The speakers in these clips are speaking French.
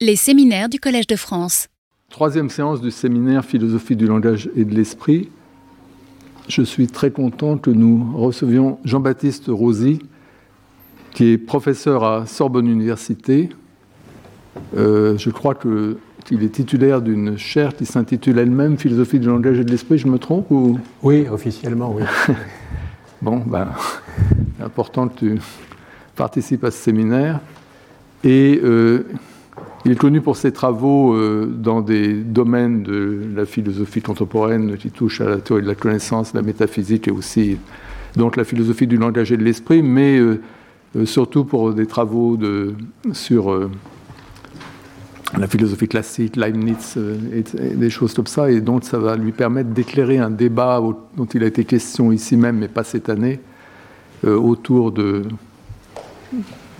Les séminaires du Collège de France. Troisième séance du séminaire Philosophie du langage et de l'esprit. Je suis très content que nous recevions Jean-Baptiste Rosy, qui est professeur à Sorbonne Université. Euh, je crois qu'il est titulaire d'une chaire qui s'intitule elle-même Philosophie du langage et de l'esprit, je me trompe ou... Oui, officiellement, oui. bon, ben, c'est important que tu participes à ce séminaire. Et euh, il est connu pour ses travaux euh, dans des domaines de la philosophie contemporaine qui touchent à la théorie de la connaissance, la métaphysique et aussi donc la philosophie du langage et de l'esprit, mais euh, euh, surtout pour des travaux sur la philosophie classique, Leibniz et, des choses comme ça. Et donc ça va lui permettre d'éclairer un débat dont il a été question ici même, mais pas cette année, autour de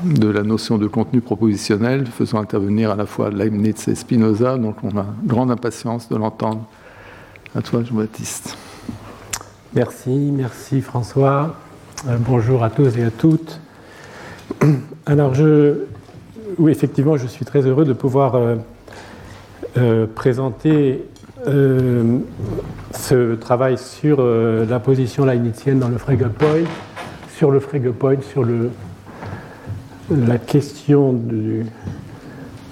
de la notion de contenu propositionnel, faisant intervenir à la fois Leibniz et Spinoza. Donc on a grande impatience de l'entendre. À toi, Jean-Baptiste. Merci, merci François. Euh, bonjour à tous et à toutes. Alors, je, effectivement, je suis très heureux de pouvoir euh, euh, présenter ce travail sur la position leibnizienne dans le Frege Point, sur le Frege Point, sur le la question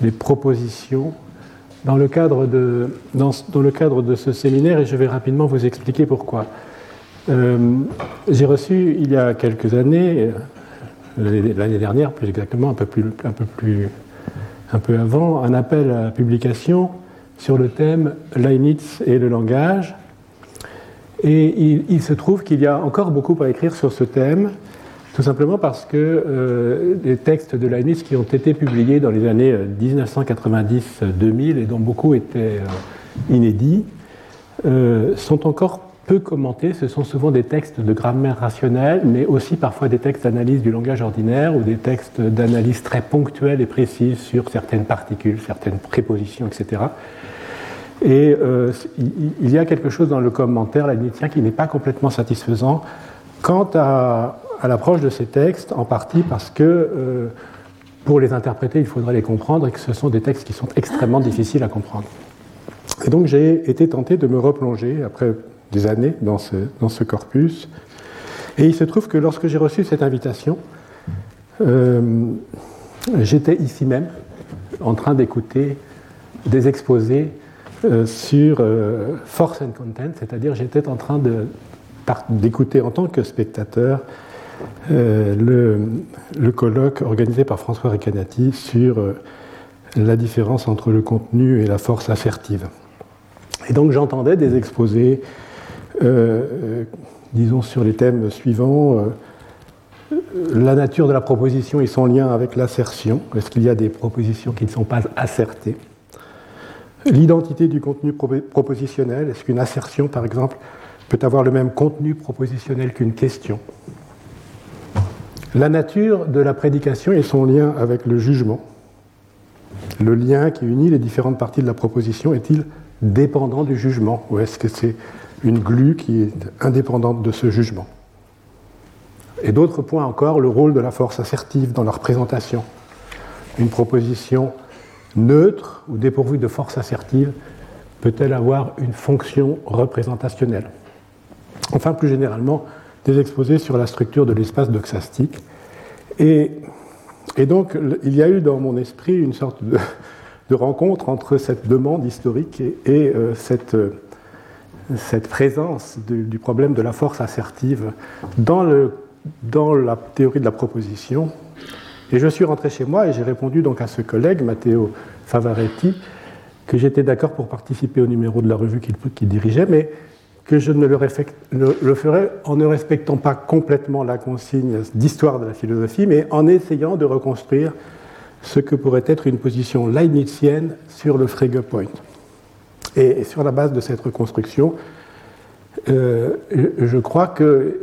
des propositions dans le, cadre de, dans, le cadre de ce séminaire et je vais rapidement vous expliquer pourquoi. Euh, j'ai reçu il y a quelques années, l'année dernière plus exactement, un peu, plus, un, peu plus, un peu avant, un appel à publication sur le thème Leibniz et le langage. Et il, il se trouve qu'il y a encore beaucoup à écrire sur ce thème. Tout simplement parce que euh, les textes de Leibniz qui ont été publiés dans les années 1990-2000 euh, et dont beaucoup étaient euh, inédits sont encore peu commentés. Ce sont souvent des textes de grammaire rationnelle, mais aussi parfois des textes d'analyse du langage ordinaire ou des textes d'analyse très ponctuels et précises sur certaines particules, certaines prépositions, etc. Et il y a quelque chose dans le commentaire leibnizien qui n'est pas complètement satisfaisant quant à à l'approche de ces textes, en partie parce que euh, pour les interpréter, il faudrait les comprendre et que ce sont des textes qui sont extrêmement difficiles à comprendre. Et donc j'ai été tenté de me replonger, après des années, dans ce, dans ce corpus. Et il se trouve que lorsque j'ai reçu cette invitation, euh, j'étais ici même en train d'écouter des exposés euh, sur Force and Content, c'est-à-dire j'étais en train d'écouter en tant que spectateur le, le, colloque organisé par François Recanati sur euh, la différence entre le contenu et la force assertive. Et donc j'entendais des exposés, euh, disons, sur les thèmes suivants. la nature de la proposition et son lien avec l'assertion. Est-ce qu'il y a des propositions qui ne sont pas assertées? L'identité du contenu propositionnel. Est-ce qu'une assertion, par exemple, peut avoir le même contenu propositionnel qu'une question? La nature de la prédication et son lien avec le jugement. Le lien qui unit les différentes parties de la proposition est-il dépendant du jugement ou est-ce que c'est une glue qui est indépendante de ce jugement? Et d'autres points encore, le rôle de la force assertive dans la représentation. Une proposition neutre ou dépourvue de force assertive peut-elle avoir une fonction représentationnelle? Enfin, plus généralement, des exposés sur la structure de l'espace doxastique. Et, et, donc, il y a eu dans mon esprit une sorte de, rencontre entre cette demande historique et, euh, cette, euh, cette, présence du problème de la force assertive dans, le, dans la théorie de la proposition. Et je suis rentré chez moi et j'ai répondu donc à ce collègue, Matteo Favaretti, que j'étais d'accord pour participer au numéro de la revue qu'il dirigeait, mais que je ne le, ferai en ne respectant pas complètement la consigne d'histoire de la philosophie, mais en essayant de reconstruire ce que pourrait être une position leibnizienne sur le Frege Point. Et sur la base de cette reconstruction, euh, je crois que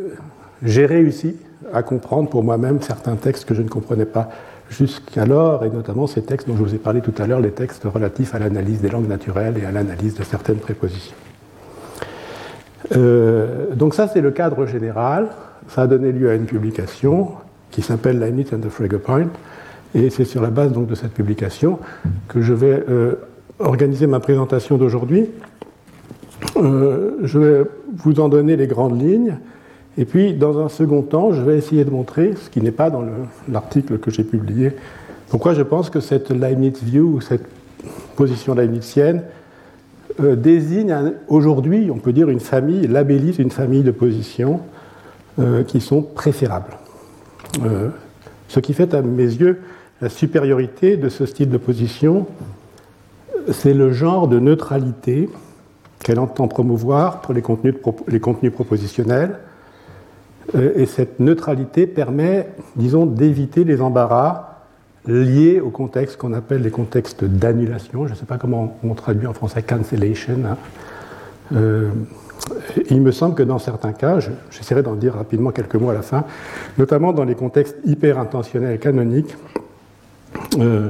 j'ai réussi à comprendre pour moi-même certains textes que je ne comprenais pas jusqu'alors, et notamment ces textes dont je vous ai parlé tout à l'heure, les textes relatifs à l'analyse des langues naturelles et à l'analyse de certaines prépositions. Euh, donc ça, c'est le cadre général. Ça a donné lieu à une publication qui s'appelle Leibniz and the Frege Point. Et c'est sur la base donc, de cette publication que je vais organiser ma présentation d'aujourd'hui. je vais vous en donner les grandes lignes. Et puis, dans un second temps, je vais essayer de montrer, ce qui n'est pas dans l'article que j'ai publié, pourquoi je pense que cette Leibniz view, cette position leibnizienne, euh, désigne aujourd'hui, on peut dire, une famille, labellise une famille de positions euh, qui sont préférables. Euh, ce qui fait, à mes yeux, la supériorité de ce style de position, c'est le genre de neutralité qu'elle entend promouvoir pour les contenus propositionnels. et cette neutralité permet, disons, d'éviter les embarras liés au contexte qu'on appelle les contextes d'annulation. Je ne sais pas comment on traduit en français cancellation. Hein. Euh, il me semble que dans certains cas, j'essaierai d'en dire rapidement quelques mots à la fin, notamment dans les contextes hyper intentionnels canoniques, euh,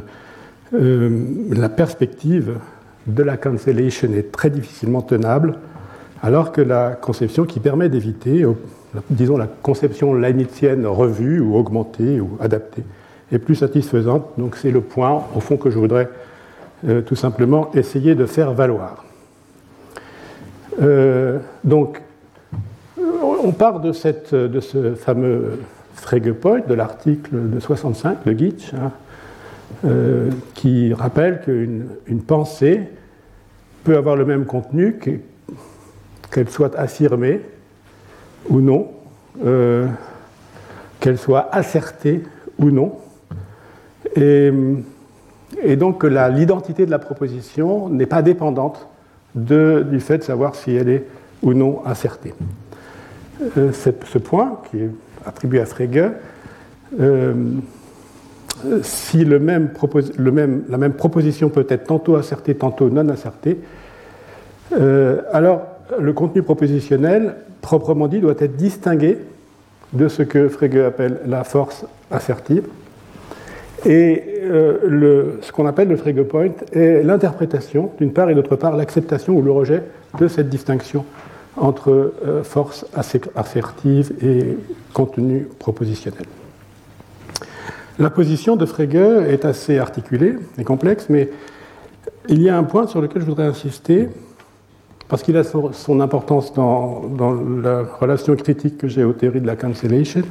euh, la perspective de la cancellation est très difficilement tenable, alors que la conception qui permet d'éviter, disons la conception leibnizienne revue ou augmentée ou adaptée, est plus satisfaisante. Donc c'est le point, au fond, que je voudrais euh, tout simplement essayer de faire valoir. Euh, donc, on part de, cette, de ce fameux Fregepoint, de l'article de 65 de Gitsch, hein, euh, qui rappelle qu'une une pensée peut avoir le même contenu qu'elle soit affirmée ou non, qu'elle soit assertée ou non, et, donc l'identité de la proposition n'est pas dépendante du fait de savoir si elle est ou non assertée. Euh, ce point, qui est attribué à Frege, euh, si la même proposition peut être tantôt assertée, tantôt non assertée, euh, alors le contenu propositionnel, proprement dit, doit être distingué de ce que Frege appelle la force assertive, et euh, ce qu'on appelle le trigger point est l'interprétation, d'une part, et d'autre part, l'acceptation ou le rejet de cette distinction entre euh, force assertive et contenu propositionnel. La position de Frege est assez articulée et complexe, mais il y a un point sur lequel je voudrais insister, parce qu'il a son importance dans, dans, la relation critique que j'ai aux théories de la cancellation,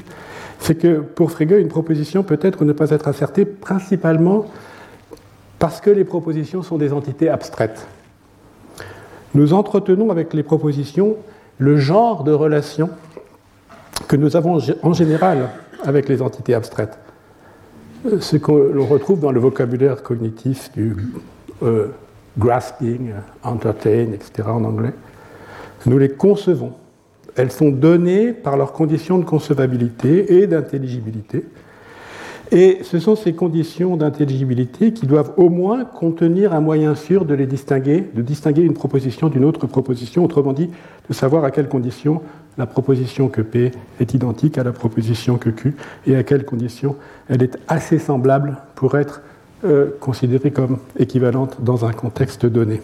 c'est que pour Frege, une proposition peut être ne pas être assertée principalement parce que les propositions sont des entités abstraites. Nous entretenons avec les propositions le genre de relation que nous avons en général avec les entités abstraites. Ce qu'on retrouve dans le vocabulaire cognitif du euh, grasping, entertain, etc. en anglais. Nous les concevons elles sont données par leurs conditions de concevabilité et d'intelligibilité. Et ce sont ces conditions d'intelligibilité qui doivent au moins contenir un moyen sûr de les distinguer, de distinguer une proposition d'une autre proposition, autrement dit, de savoir à quelles conditions la proposition que P est identique à la proposition que Q et à quelles conditions elle est assez semblable pour être euh, considérée comme équivalente dans un contexte donné.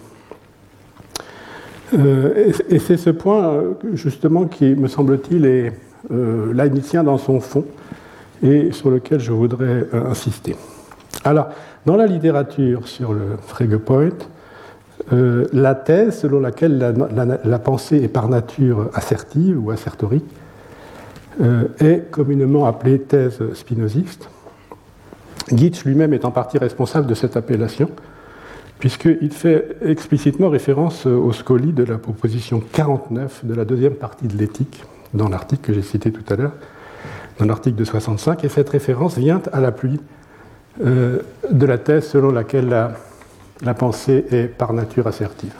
Euh, et c'est ce point, euh, justement, qui, me semble-t-il, est euh, leibnizien dans son fond et sur lequel je voudrais euh, insister. Alors, dans la littérature sur le Frege Point, la thèse selon laquelle la, pensée est par nature assertive ou assertorique est communément appelée thèse spinoziste. Gitsch lui-même est en partie responsable de cette appellation, puisqu'il fait explicitement référence au scoli de la proposition 49 de la deuxième partie de l'éthique, dans l'article que j'ai cité tout à l'heure, dans l'article de 65, et cette référence vient à l'appui euh, de la thèse selon laquelle la, pensée est par nature assertive.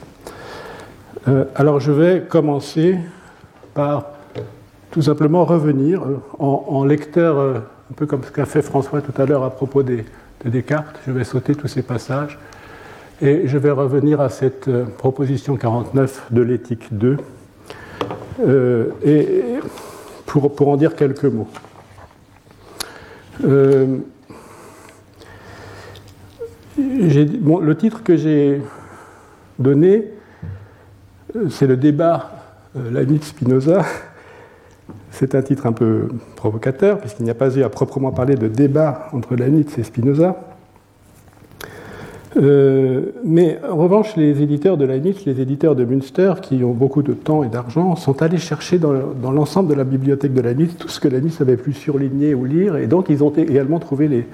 Euh, alors je vais commencer par tout simplement revenir euh, en, lecteur, un peu comme ce qu'a fait François tout à l'heure à propos de Descartes, je vais sauter tous ces passages et je vais revenir à cette euh, proposition 49 de l'éthique 2 euh, et pour, en dire quelques mots. Euh, le titre que j'ai donné, c'est le débat Leibniz-Spinoza. C'est un titre un peu provocateur, puisqu'il n'y a pas eu à proprement parler de débat entre Leibniz et Spinoza. Euh, mais en revanche, les éditeurs de Leibniz, les éditeurs de Münster, qui ont beaucoup de temps et d'argent, sont allés chercher dans, l'ensemble de la bibliothèque de Leibniz tout ce que Leibniz avait pu surligner ou lire, et donc ils ont également trouvé les,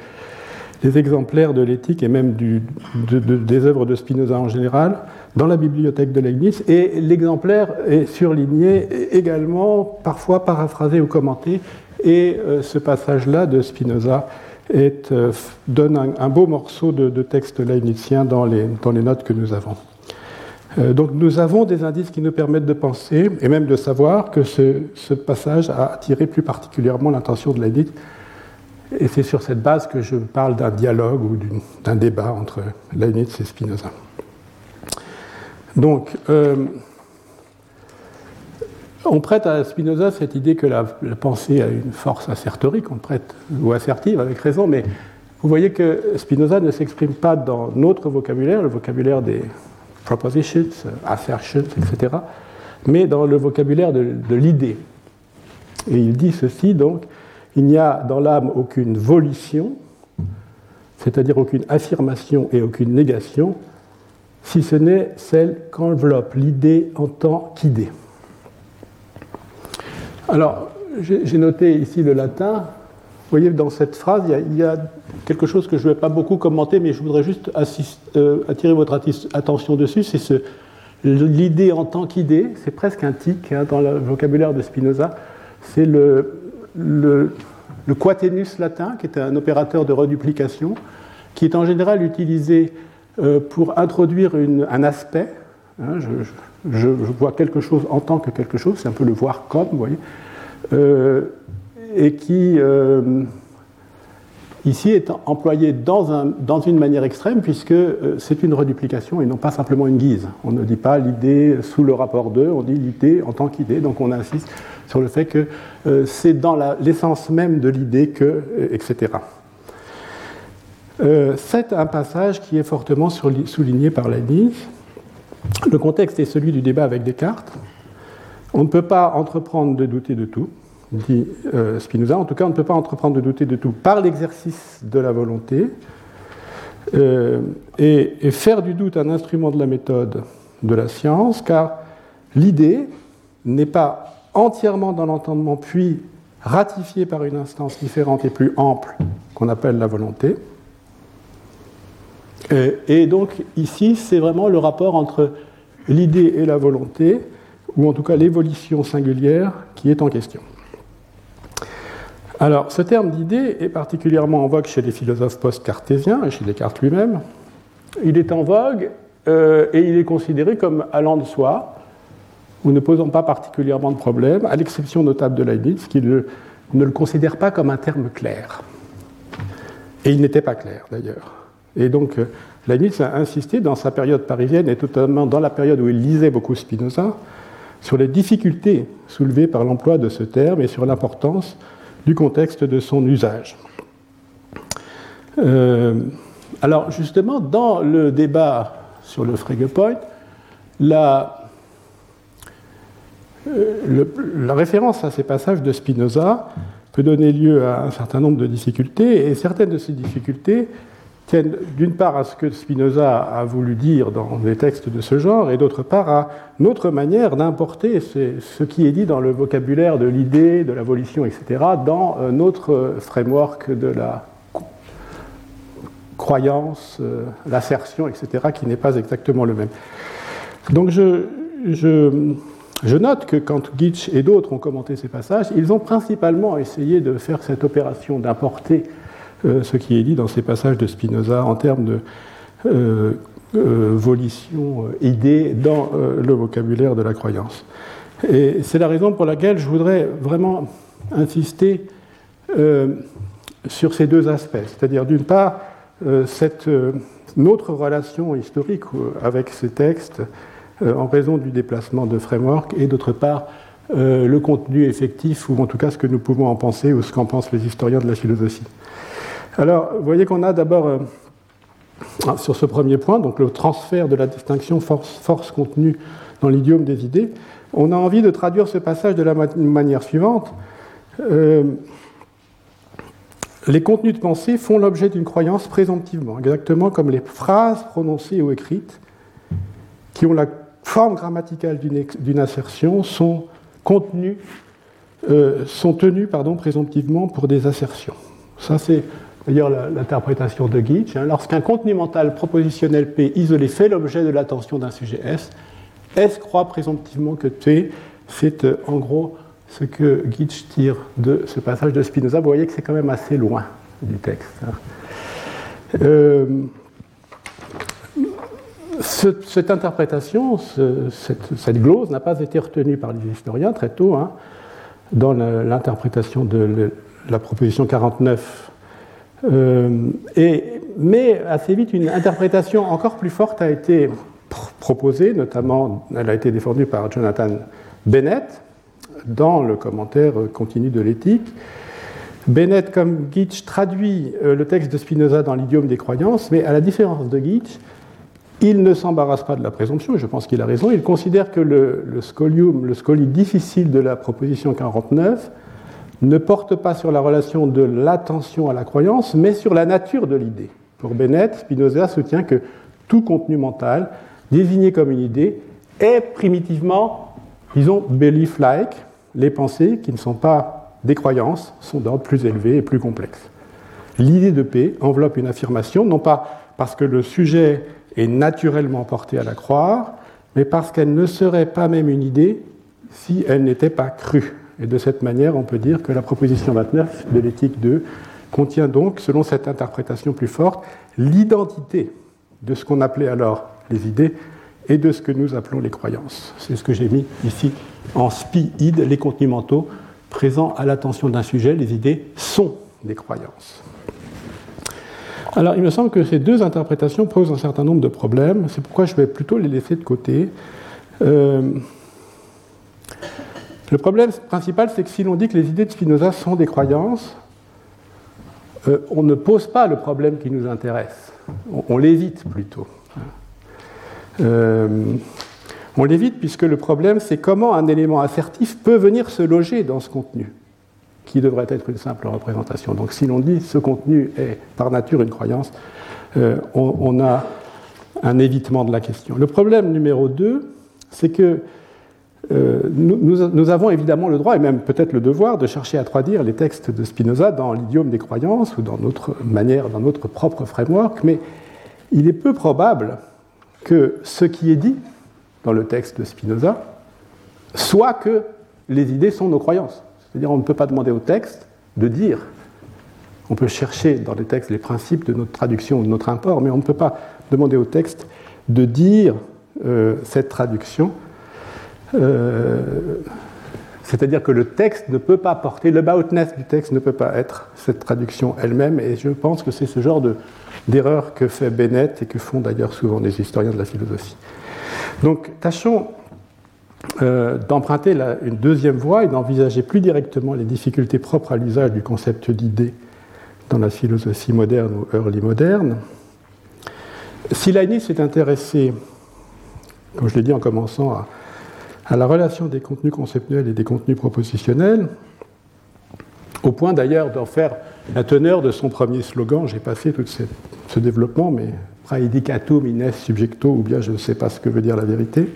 exemplaires de l'éthique et même des œuvres de Spinoza en général dans la bibliothèque de Leibniz, et l'exemplaire est surligné également, parfois paraphrasé ou commenté, et euh, ce passage-là de Spinoza euh, donne un, beau morceau de, texte leibnizien dans les, dans les notes que nous avons. Euh, donc nous avons des indices qui nous permettent de penser et même de savoir que ce, passage a attiré plus particulièrement l'attention de Leibniz. Et c'est sur cette base que je parle d'un dialogue ou d'un débat entre Leibniz et Spinoza. Donc, euh, on prête à Spinoza cette idée que la, pensée a une force assertorique, on prête, ou assertive avec raison, mais vous voyez que Spinoza ne s'exprime pas dans notre vocabulaire, le vocabulaire des propositions, assertions, etc., mais dans le vocabulaire de, l'idée. Et il dit ceci, donc, il n'y a dans l'âme aucune volition, c'est-à-dire aucune affirmation et aucune négation, si ce n'est celle qu'enveloppe l'idée en tant qu'idée. Alors, j'ai noté ici le latin. Vous voyez, dans cette phrase, il y a, quelque chose que je ne vais pas beaucoup commenter, mais je voudrais juste euh, attirer votre attention dessus. C'est l'idée en tant qu'idée. C'est presque un tic hein, dans le vocabulaire de Spinoza. C'est le, le, latin, qui est un opérateur de reduplication, qui est en général utilisé euh, pour introduire un aspect. Hein, je, vois quelque chose en tant que quelque chose, c'est un peu le voir comme, vous voyez, euh, et qui euh, ici est employé dans, une manière extrême puisque euh, c'est une reduplication et non pas simplement une guise. On ne dit pas l'idée sous le rapport 2, on dit l'idée en tant qu'idée, donc on insiste sur le fait que c'est dans l'essence même de l'idée que, etc. c'est un passage qui est fortement souligné par Leibniz le contexte est celui du débat avec Descartes. On ne peut pas entreprendre de douter de tout, dit euh, Spinoza. En tout cas, on ne peut pas entreprendre de douter de tout par l'exercice de la volonté. Euh, et, faire du doute un instrument de la méthode de la science, car l'idée n'est pas entièrement dans l'entendement, puis ratifiée par une instance différente et plus ample qu'on appelle la volonté. Euh, et donc ici, c'est vraiment le rapport entre l'idée et la volonté, ou en tout cas l'évolution singulière qui est en question. Alors, ce terme d'idée est particulièrement en vogue chez les philosophes post-cartésiens et chez Descartes lui-même. Il est en vogue euh, et il est considéré comme allant de soi, ou ne posant pas particulièrement de problème, à l'exception notable de Leibniz, qui ne le considère pas comme un terme clair. Et il n'était pas clair, d'ailleurs. Et donc, euh, Leibniz a insisté dans sa période parisienne, et notamment dans la période où il lisait beaucoup Spinoza, sur les difficultés soulevées par l'emploi de ce terme et sur l'importance du contexte de son usage. Euh, alors justement, dans le débat sur le Fregepoint, euh, la référence à ces passages de Spinoza peut donner lieu à un certain nombre de difficultés, et certaines de ces difficultés d'une part à ce que Spinoza a voulu dire dans des textes de ce genre, et d'autre part à notre manière d'importer ce qui est dit dans le vocabulaire de l'idée, de la volition, etc., dans euh, notre framework de la croyance, euh, l'assertion, etc., qui n'est pas exactement le même. Donc je, note que quand Gitsch et d'autres ont commenté ces passages, ils ont principalement essayé de faire cette opération d'importer euh, ce qui est dit dans ces passages de Spinoza en termes de euh, euh, volition, idée dans le vocabulaire de la croyance. Et c'est la raison pour laquelle je voudrais vraiment insister sur ces deux aspects, c'est-à-dire d'une part notre relation historique avec ces textes en raison du déplacement de framework et d'autre part le contenu effectif ou en tout cas ce que nous pouvons en penser ou ce qu'en pensent les historiens de la philosophie. Alors, vous voyez qu'on a d'abord euh, ah, sur ce premier point, donc le transfert de la distinction force, contenue dans l'idiome des idées, on a envie de traduire ce passage de la manière suivante. Euh, les contenus de pensée font l'objet d'une croyance présomptivement, exactement comme les phrases prononcées ou écrites qui ont la forme grammaticale d'une assertion sont euh, tenues présomptivement pour des assertions. Ça, c'est d'ailleurs l'interprétation de Gitch. Hein. Lorsqu'un contenu mental propositionnel P isolé fait l'objet de l'attention d'un sujet S, S croit présomptivement que T, c'est euh, en gros ce que Gitch tire de ce passage de Spinoza. Vous voyez que c'est quand même assez loin du texte. Hein. Euh, cette interprétation, cette, glose n'a pas été retenue par les historiens très tôt hein, dans l'interprétation de la proposition 49. Euh, mais assez vite, une interprétation encore plus forte a été proposée, notamment elle a été défendue par Jonathan Bennett dans le commentaire continu de l'éthique. Bennett, comme Gitch, traduit euh, le texte de Spinoza dans l'idiome des croyances, mais à la différence de Gitch, il ne s'embarrasse pas de la présomption, et je pense qu'il a raison. Il considère que le scolium, le scoli difficile de la proposition 49, ne porte pas sur la relation de l'attention à la croyance, mais sur la nature de l'idée. Pour Bennett, Spinoza soutient que tout contenu mental, désigné comme une idée, est primitivement, disons, belief-like. Les pensées qui ne sont pas des croyances sont d'ordre plus élevé et plus complexe. L'idée de paix enveloppe une affirmation, non pas parce que le sujet est naturellement porté à la croire, mais parce qu'elle ne serait pas même une idée si elle n'était pas crue. Et de cette manière, on peut dire que la proposition 29 de l'éthique 2 contient donc, selon cette interprétation plus forte, l'identité de ce qu'on appelait alors les idées et de ce que nous appelons les croyances. C'est ce que j'ai mis ici en spi-id, les contenus mentaux présents à l'attention d'un sujet. Les idées sont des croyances. Alors, il me semble que ces deux interprétations posent un certain nombre de problèmes. C'est pourquoi je vais plutôt les laisser de côté. Euh, le problème principal, c'est que si l'on dit que les idées de Spinoza sont des croyances, euh, on ne pose pas le problème qui nous intéresse. On, l'évite plutôt. Euh, on l'évite puisque le problème, c'est comment un élément assertif peut venir se loger dans ce contenu, qui devrait être une simple représentation. Donc si l'on dit ce contenu est par nature une croyance, euh, on, a un évitement de la question. Le problème numéro 2, c'est que euh, nous, avons évidemment le droit, et même peut-être le devoir, de chercher à traduire les textes de Spinoza dans l'idiome des croyances ou dans notre manière, dans notre propre framework, mais il est peu probable que ce qui est dit dans le texte de Spinoza soit que les idées sont nos croyances. C'est-à-dire on ne peut pas demander au texte de dire. On peut chercher dans les textes les principes de notre traduction ou de notre import, mais on ne peut pas demander au texte de dire euh, cette traduction euh, c'est-à-dire que le texte ne peut pas porter, le boutness du texte ne peut pas être cette traduction elle-même, et je pense que c'est ce genre d'erreur que fait Bennett et que font d'ailleurs souvent les historiens de la philosophie. Donc tâchons euh, d'emprunter une deuxième voie et d'envisager plus directement les difficultés propres à l'usage du concept d'idée dans la philosophie moderne ou early moderne. Si Leibniz s'est intéressé, comme je l'ai dit en commençant, à à la relation des contenus conceptuels et des contenus propositionnels, au point d'ailleurs d'en faire la teneur de son premier slogan. J'ai passé tout ce développement, mais praedicatum ines subjecto, ou bien je ne sais pas ce que veut dire la vérité.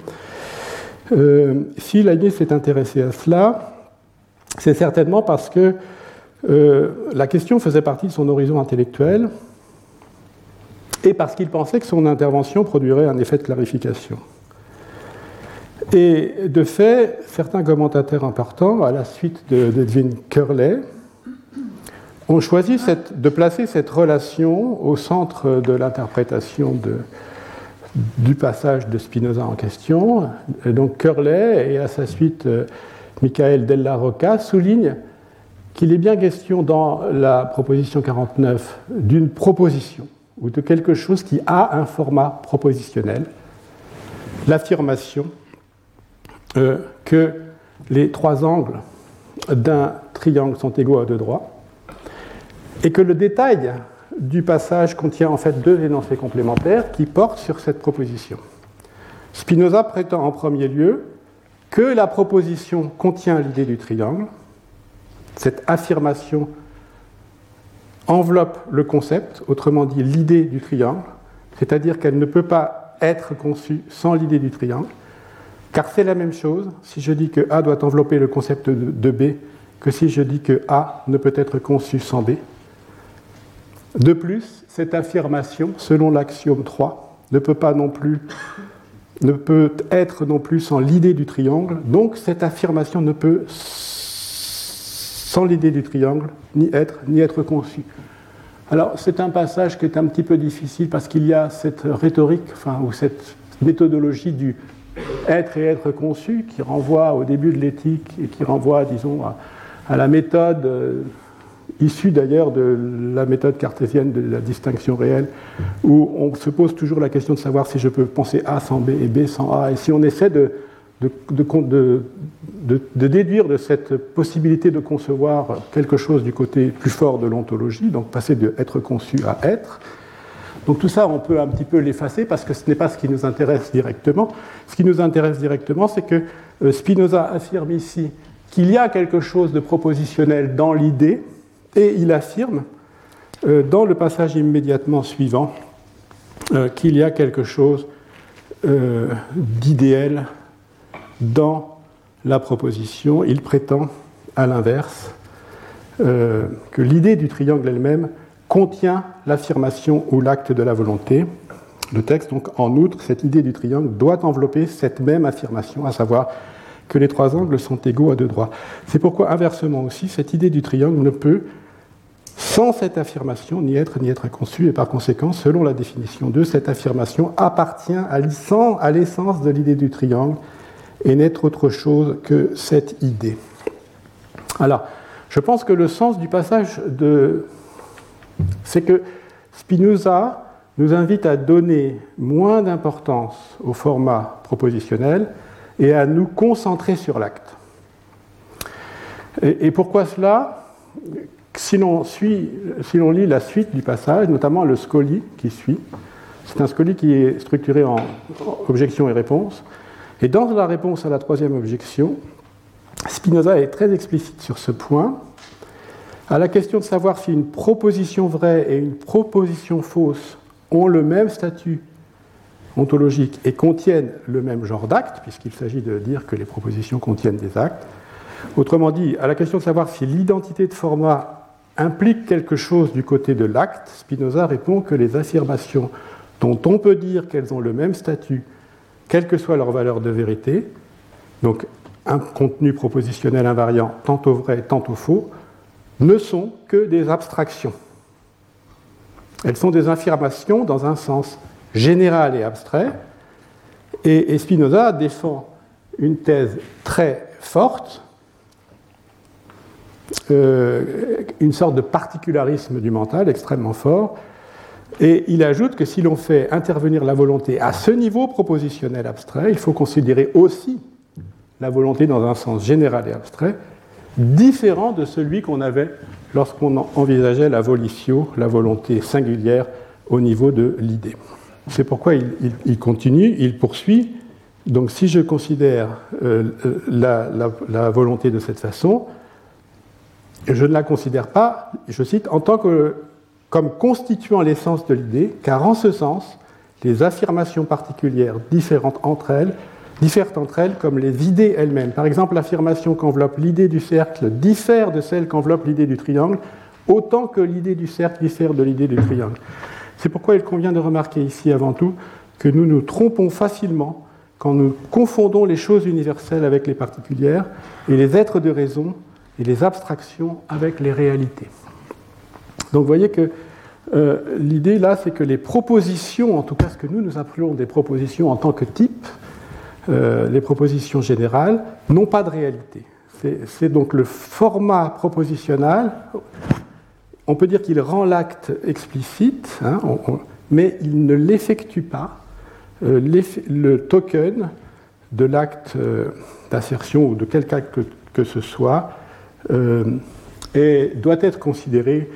Euh, si Leibniz s'est intéressé à cela, c'est certainement parce que euh, la question faisait partie de son horizon intellectuel et parce qu'il pensait que son intervention produirait un effet de clarification. Et de fait, certains commentateurs importants, à la suite d'Edwin Curley, ont choisi de placer cette relation au centre de l'interprétation du passage de Spinoza en question. Donc Curley et à sa suite euh, Michael Della Rocca soulignent qu'il est bien question dans la proposition 49 d'une proposition ou de quelque chose qui a un format propositionnel, l'affirmation euh, que les trois angles d'un triangle sont égaux à deux droits, et que le détail du passage contient en fait deux énoncés complémentaires qui portent sur cette proposition. Spinoza prétend en premier lieu que la proposition contient l'idée du triangle. Cette affirmation enveloppe le concept, autrement dit l'idée du triangle, c'est-à-dire qu'elle ne peut pas être conçue sans l'idée du triangle, car c'est la même chose si je dis que A doit envelopper le concept de B que si je dis que A ne peut être conçu sans B. De plus, cette affirmation, selon l'axiome 3, ne peut pas non plus ne peut être non plus sans l'idée du triangle. Donc cette affirmation ne peut, sans l'idée du triangle, ni être, ni être conçue. Alors c'est un passage qui est un petit peu difficile parce qu'il y a cette rhétorique, enfin, ou cette méthodologie du être et être conçu qui renvoie au début de l'éthique et qui renvoie, disons, à la méthode euh, issu d'ailleurs de la méthode cartésienne de la distinction réelle, où on se pose toujours la question de savoir si je peux penser A sans B et B sans A. Et si on essaie de, de, déduire de cette possibilité de concevoir quelque chose du côté plus fort de l'ontologie, donc passer de être conçu à être, donc tout ça, on peut un petit peu l'effacer parce que ce n'est pas ce qui nous intéresse directement. Ce qui nous intéresse directement, c'est que euh, Spinoza affirme ici qu'il y a quelque chose de propositionnel dans l'idée, et il affirme, euh, dans le passage immédiatement suivant, euh, qu'il y a quelque chose d'idéal dans la proposition. Il prétend, à l'inverse, que l'idée du triangle elle-même contient l'affirmation ou l'acte de la volonté. Le texte, donc, en outre, cette idée du triangle doit envelopper cette même affirmation, à savoir que les trois angles sont égaux à deux droits. C'est pourquoi, inversement aussi, cette idée du triangle ne peut, sans cette affirmation, ni être ni être conçu, et par conséquent, selon la définition de cette affirmation, appartient à l'essence de l'idée du triangle et n'est autre chose que cette idée. Alors, je pense que le sens du passage de. C'est que Spinoza nous invite à donner moins d'importance au format propositionnel et à nous concentrer sur l'acte. Et, pourquoi cela? Si l'on, lit la suite du passage, notamment le scoli qui suit, c'est un scoli qui est structuré en objection et réponse. Et dans la réponse à la troisième objection, Spinoza est très explicite sur ce point. À la question de savoir si une proposition vraie et une proposition fausse ont le même statut ontologiques et contiennent le même genre d'actes, puisqu'il s'agit de dire que les propositions contiennent des actes. Autrement dit, à la question de savoir si l'identité de format implique quelque chose du côté de l'acte, Spinoza répond que les affirmations dont on peut dire qu'elles ont le même statut, quelle que soit leur valeur de vérité, donc un contenu propositionnel invariant tantôt vrai, tantôt faux, ne sont que des abstractions. Elles sont des affirmations dans un sens général et abstrait. Et, Spinoza défend une thèse très forte, euh, une sorte de particularisme du mental extrêmement fort. Et il ajoute que si l'on fait intervenir la volonté à ce niveau propositionnel abstrait, il faut considérer aussi la volonté dans un sens général et abstrait, différent de celui qu'on avait lorsqu'on envisageait la volitio, la volonté singulière, au niveau de l'idée. C'est pourquoi il, continue, il poursuit. Donc si je considère euh, euh, la, volonté de cette façon, je ne la considère pas, je cite, en tant que comme constituant l'essence de l'idée, car en ce sens, les affirmations particulières différentes entre elles diffèrent entre elles comme les idées elles-mêmes. Par exemple, l'affirmation qu'enveloppe l'idée du cercle diffère de celle qu'enveloppe l'idée du triangle, autant que l'idée du cercle diffère de l'idée du triangle. C'est pourquoi il convient de remarquer ici avant tout que nous nous trompons facilement quand nous confondons les choses universelles avec les particulières et les êtres de raison et les abstractions avec les réalités. Donc vous voyez que euh, l'idée là, c'est que les propositions, en tout cas ce que nous nous appelons des propositions en tant que type, euh, les propositions générales, n'ont pas de réalité. C'est donc le format propositionnel on peut dire qu'il rend l'acte explicite, hein, mais il ne l'effectue pas. Euh, le token de l'acte euh, d'assertion ou de quelque acte que, ce soit doit être considéré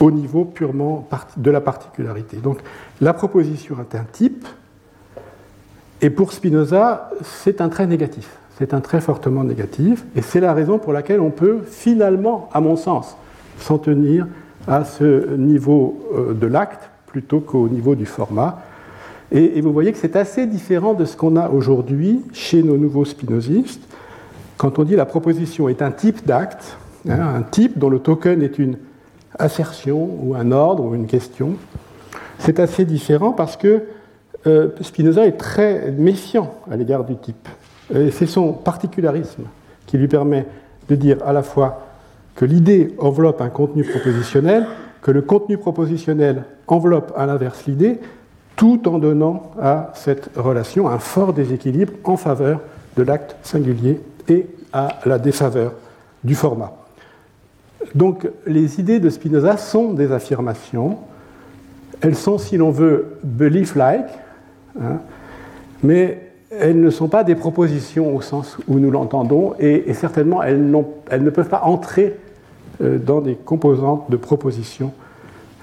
au niveau purement de la particularité. Donc la proposition est un type, et pour Spinoza, c'est un trait négatif. C'est un trait fortement négatif, et c'est la raison pour laquelle on peut finalement, à mon sens, s'en tenir à ce niveau euh, de l'acte plutôt qu'au niveau du format. Et, vous voyez que c'est assez différent de ce qu'on a aujourd'hui chez nos nouveaux spinozistes. Quand on dit la proposition est un type d'acte, hein, un type dont le token est une assertion ou un ordre ou une question, c'est assez différent parce que euh, Spinoza est très méfiant à l'égard du type. C'est son particularisme qui lui permet de dire à la fois que l'idée enveloppe un contenu propositionnel, que le contenu propositionnel enveloppe à l'inverse l'idée, tout en donnant à cette relation un fort déséquilibre en faveur de l'acte singulier et à la défaveur du format. Donc les idées de Spinoza sont des affirmations, elles sont, si l'on veut, belief-like, hein, mais elles ne sont pas des propositions au sens où nous l'entendons, et, certainement elles, ne peuvent pas entrer euh, dans des composantes de propositions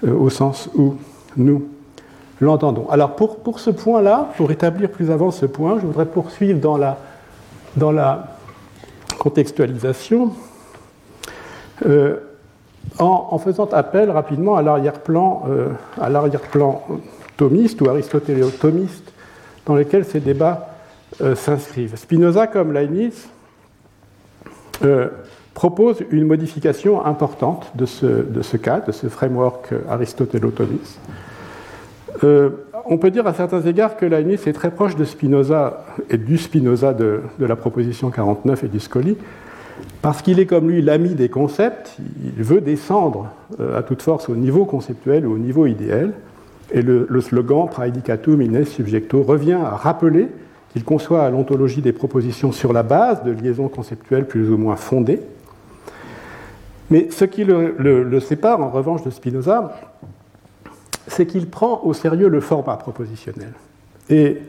euh, au sens où nous l'entendons. Alors pour, ce point-là, pour établir plus avant ce point, je voudrais poursuivre dans la, dans la contextualisation euh, en, faisant appel rapidement à l'arrière-plan à l'arrière-plan thomiste ou aristotéléo-thomiste dans lequel ces débats s'inscrivent. Spinoza comme Leibniz propose une modification importante de ce, cas, de ce framework aristotélo-thomiste. Euh, on peut dire à certains égards que Leibniz est très proche de Spinoza et du Spinoza de, de la proposition 49 et du Scoli, parce qu'il est comme lui l'ami des concepts, il veut descendre euh, à toute force au niveau conceptuel ou au niveau idéal, et le, slogan Praedicatum ines subjecto revient à rappeler qu'il conçoit l'ontologie des propositions sur la base de liaisons conceptuelles plus ou moins fondées, mais ce qui le, sépare, en revanche, de Spinoza, c'est qu'il prend au sérieux le format propositionnel et,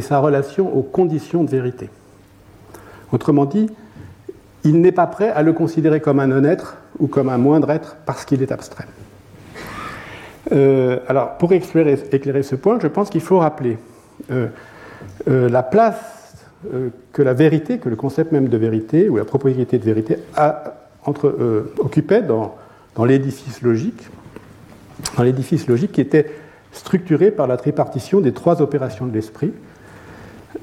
sa relation aux conditions de vérité. Autrement dit, il n'est pas prêt à le considérer comme un non-être ou comme un moindre être parce qu'il est abstrait. Euh, alors, pour éclairer, ce point, je pense qu'il faut rappeler euh, euh, la place que la vérité, que le concept même de vérité ou la propriété de vérité a occupait dans, dans l'édifice logique, dans l'édifice logique qui était structuré par la tripartition des trois opérations de l'esprit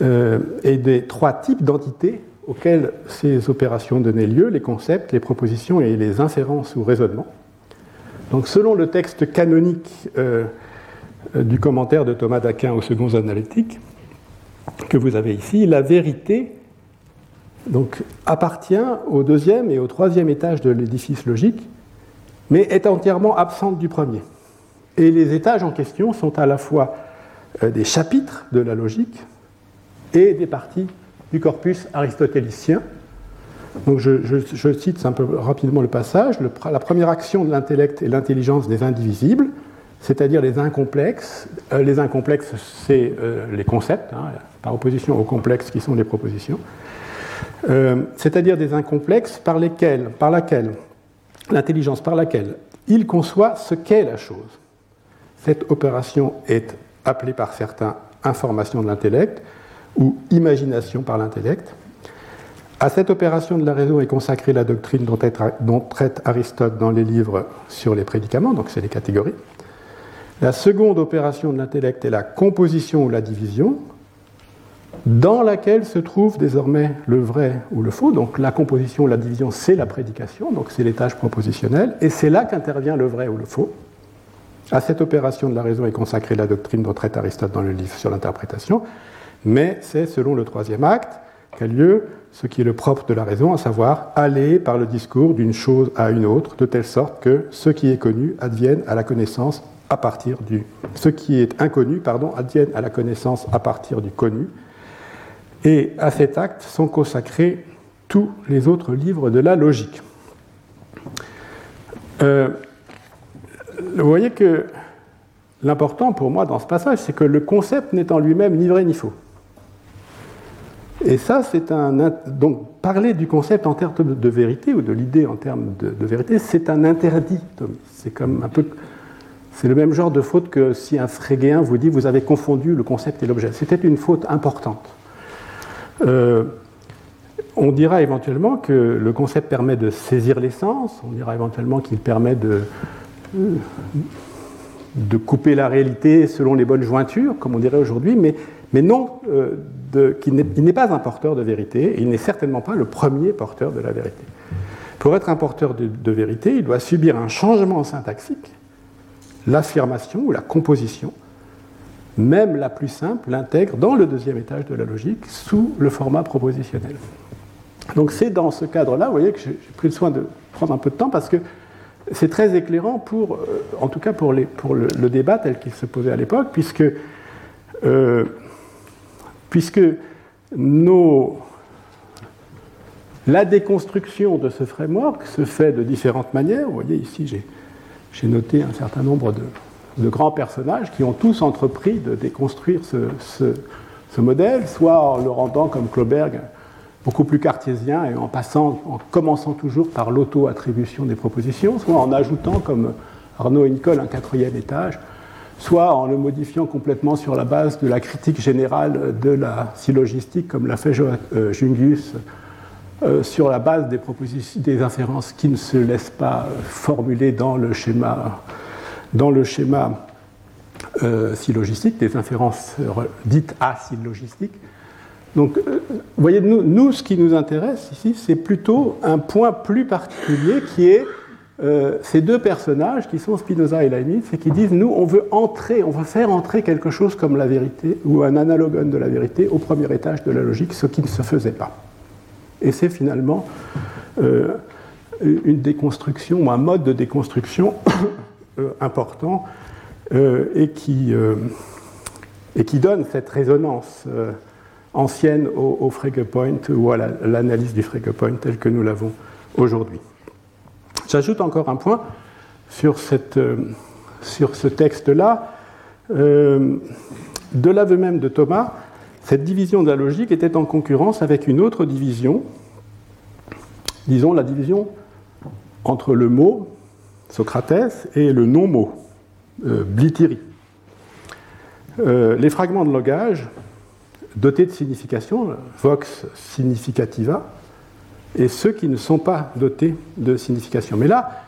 et des trois types d'entités auxquelles ces opérations donnaient lieu, les concepts, les propositions et les inférences ou raisonnements. Donc selon le texte canonique euh, du commentaire de Thomas d'Aquin aux seconds analytiques que vous avez ici, la vérité appartient au deuxième et au troisième étage de l'édifice logique, mais est entièrement absente du premier. Et les étages en question sont à la fois euh, des chapitres de la logique et des parties du corpus aristotélicien. Donc je, cite un peu rapidement le passage. la première action de l'intellect est l'intelligence des indivisibles, c'est-à-dire les incomplexes. Euh, les incomplexes, c'est euh, les concepts, hein, par opposition aux complexes qui sont les propositions. Euh, c'est-à-dire des incomplexes par, lesquels, par laquelle, l'intelligence par laquelle il conçoit ce qu'est la chose. Cette opération est appelée par certains information de l'intellect ou imagination par l'intellect. À cette opération de la raison est consacrée la doctrine dont, traite Aristote dans les livres sur les prédicaments, donc c'est les catégories. La seconde opération de l'intellect est la composition ou la division, dans laquelle se trouve désormais le vrai ou le faux. Donc la composition, la division, c'est la prédication, donc c'est l'étage propositionnel, et c'est là qu'intervient le vrai ou le faux. À cette opération de la raison est consacrée la doctrine dont traite Aristote dans le livre sur l'interprétation, mais c'est selon le troisième acte qu'a lieu ce qui est le propre de la raison, à savoir aller par le discours d'une chose à une autre, de telle sorte que ce qui est connu advienne à la connaissance à partir du... Ce qui est inconnu, pardon, advienne à la connaissance à partir du connu, et à cet acte sont consacrés tous les autres livres de la logique. Euh, vous voyez que l'important pour moi dans ce passage, c'est que le concept n'est en lui-même ni vrai ni faux. Et ça, c'est un. Donc, parler du concept en termes de vérité ou de l'idée en termes de, vérité, c'est un interdit, C'est comme un peu. C'est le même genre de faute que si un frégéen vous dit vous avez confondu le concept et l'objet. C'était une faute importante. Euh, on dira éventuellement que le concept permet de saisir l'essence, on dira éventuellement qu'il permet de, de couper la réalité selon les bonnes jointures, comme on dirait aujourd'hui, mais, mais non, euh, il n'est pas un porteur de vérité, et il n'est certainement pas le premier porteur de la vérité. Pour être un porteur de, vérité, il doit subir un changement syntaxique, l'affirmation ou la composition, même la plus simple, l'intègre dans le deuxième étage de la logique sous le format propositionnel. Donc c'est dans ce cadre-là, vous voyez, que j'ai pris le soin de prendre un peu de temps parce que c'est très éclairant pour, euh, en tout cas pour, le, débat tel qu'il se posait à l'époque, puisque, euh, puisque la déconstruction de ce framework se fait de différentes manières. Vous voyez ici, j'ai noté un certain nombre de, grands personnages qui ont tous entrepris de déconstruire ce, modèle, soit en le rendant comme Kloberg beaucoup plus cartésien et en passant, en commençant toujours par l'auto-attribution des propositions, soit en ajoutant, comme Arnaud et Nicole, un quatrième étage, soit en le modifiant complètement sur la base de la critique générale de la syllogistique, comme l'a fait euh, Jungius, euh, sur la base des, des inférences qui ne se laissent pas formuler dans le schéma, dans le schéma euh, syllogistique, des inférences dites asyllogistiques. Donc, euh, vous voyez, nous, ce qui nous intéresse ici, c'est plutôt un point plus particulier qui est euh, ces deux personnages qui sont Spinoza et Leibniz et qui disent nous, on veut entrer, on veut faire entrer quelque chose comme la vérité ou un analogone de la vérité au premier étage de la logique, ce qui ne se faisait pas. Et c'est finalement euh, une déconstruction ou un mode de déconstruction important et qui, donne cette résonance ancienne au, Frege Point ou à l'analyse du Frege Point tel que nous l'avons aujourd'hui. J'ajoute encore un point sur, euh, ce texte-là. Euh, de l'aveu même de Thomas, cette division de la logique était en concurrence avec une autre division, disons la division entre le mot, Socrates, et le non-mot, euh, euh, les fragments de langage dotés de signification, vox significativa, et ceux qui ne sont pas dotés de signification. Mais là,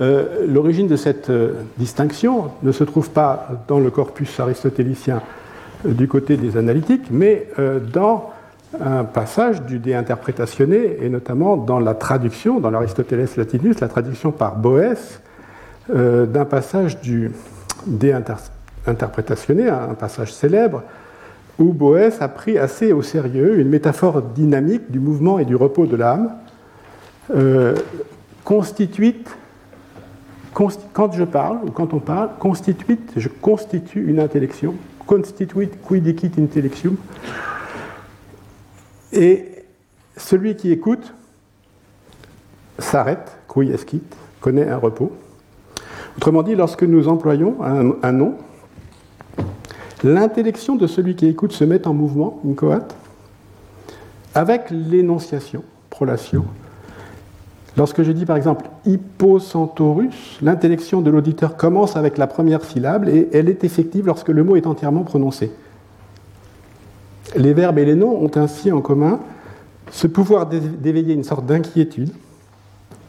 euh, l'origine de cette euh, distinction ne se trouve pas dans le corpus aristotélicien euh, du côté des analytiques, mais dans un passage du De Interpretationné, et notamment dans la traduction, dans l'Aristoteles Latinus, la traduction par Boès, d'un passage du De Interpretationné, un passage célèbre, où Boès a pris assez au sérieux une métaphore dynamique du mouvement et du repos de l'âme, euh, constituite, quand je parle, ou quand on parle, constituite, je constitue une intellection, constituit quidicit intellectium, et celui qui écoute s'arrête, quiescit, connaît un repos. Autrement dit, lorsque nous employons un nom, l'intellection de celui qui écoute se met en mouvement, incoate, avec l'énonciation, prolatio. Lorsque je dis par exemple hippocentorus, l'intellection de l'auditeur commence avec la première syllabe et elle est effective lorsque le mot est entièrement prononcé. Les verbes et les noms ont ainsi en commun ce pouvoir d'éveiller une sorte d'inquiétude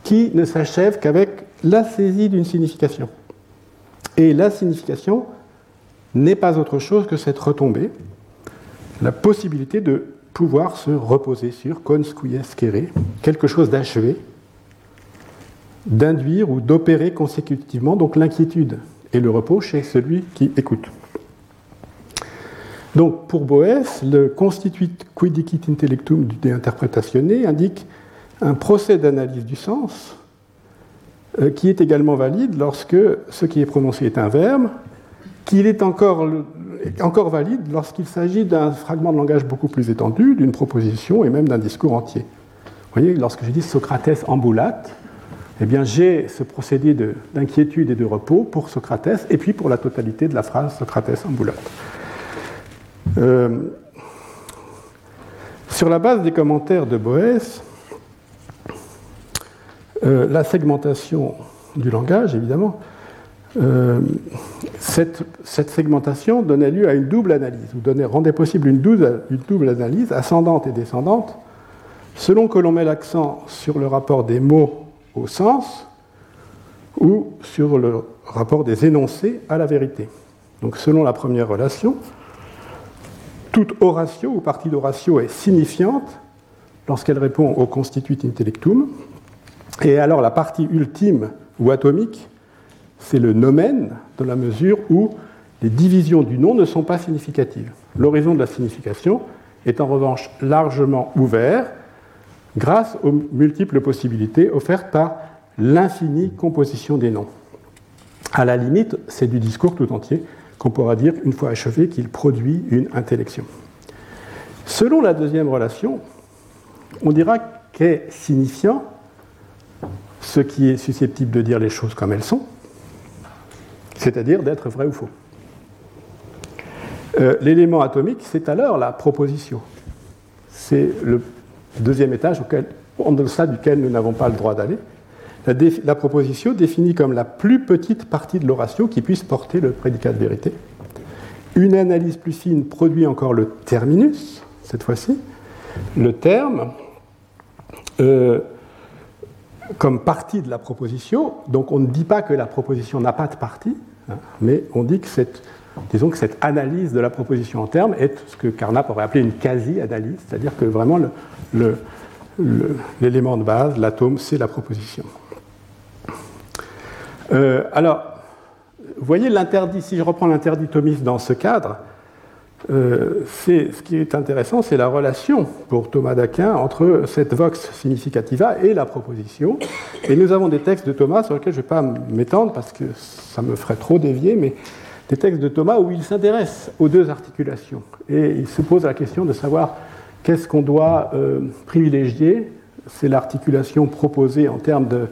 qui ne s'achève qu'avec la saisie d'une signification. Et la signification n'est pas autre chose que cette retombée, la possibilité de pouvoir se reposer sur quelque chose d'achevé, d'induire ou d'opérer consécutivement, donc l'inquiétude et le repos chez celui qui écoute. Donc pour Boès, le constituit quidicit intellectum du déinterprétationné indique un procès d'analyse du sens euh, qui est également valide lorsque ce qui est prononcé est un verbe qu'il est encore, valide lorsqu'il s'agit d'un fragment de langage beaucoup plus étendu, d'une proposition et même d'un discours entier. Vous voyez, lorsque je dis Socrates ambulate, eh bien j'ai ce procédé d'inquiétude et de repos pour Socrates et puis pour la totalité de la phrase Socrates ambulate. Euh, Sur la base des commentaires de Boès, euh, la segmentation du langage, évidemment, euh, cette, segmentation donnait lieu à une double analyse, ou rendait possible une double, analyse ascendante et descendante, selon que l'on met l'accent sur le rapport des mots au sens ou sur le rapport des énoncés à la vérité. Donc selon la première relation, toute oratio ou partie d'oratio est signifiante lorsqu'elle répond au constituit intellectum, et alors la partie ultime ou atomique c'est le nomen dans la mesure où les divisions du nom ne sont pas significatives. L'horizon de la signification est en revanche largement ouvert grâce aux multiples possibilités offertes par l'infinie composition des noms. À la limite, c'est du discours tout entier qu'on pourra dire, une fois achevé, qu'il produit une intellection. Selon la deuxième relation, on dira qu'est signifiant ce qui est susceptible de dire les choses comme elles sont, c'est-à-dire d'être vrai ou faux. Euh, l'élément atomique, c'est alors la proposition. C'est le deuxième étage auquel, en deçà duquel nous n'avons pas le droit d'aller. La, proposition définie comme la plus petite partie de l'oration qui puisse porter le prédicat de vérité. Une analyse plus fine produit encore le terminus, cette fois-ci. Le terme, euh, comme partie de la proposition. Donc on ne dit pas que la proposition n'a pas de partie, hein, mais on dit que cette, analyse de la proposition en termes est ce que Carnap aurait appelé une quasi-analyse, c'est-à-dire que vraiment l'élément de base, l'atome, c'est la proposition. Euh, alors, vous voyez l'interdit, si je reprends l'interdit thomiste dans ce cadre, euh, ce qui est intéressant, c'est la relation pour Thomas d'Aquin entre cette vox significativa et la proposition. Et nous avons des textes de Thomas sur lesquels je ne vais pas m'étendre parce que ça me ferait trop dévier, mais des textes de Thomas où il s'intéresse aux deux articulations. Et il se pose la question de savoir qu'est-ce qu'on doit euh, privilégier. C'est l'articulation proposée en termes de,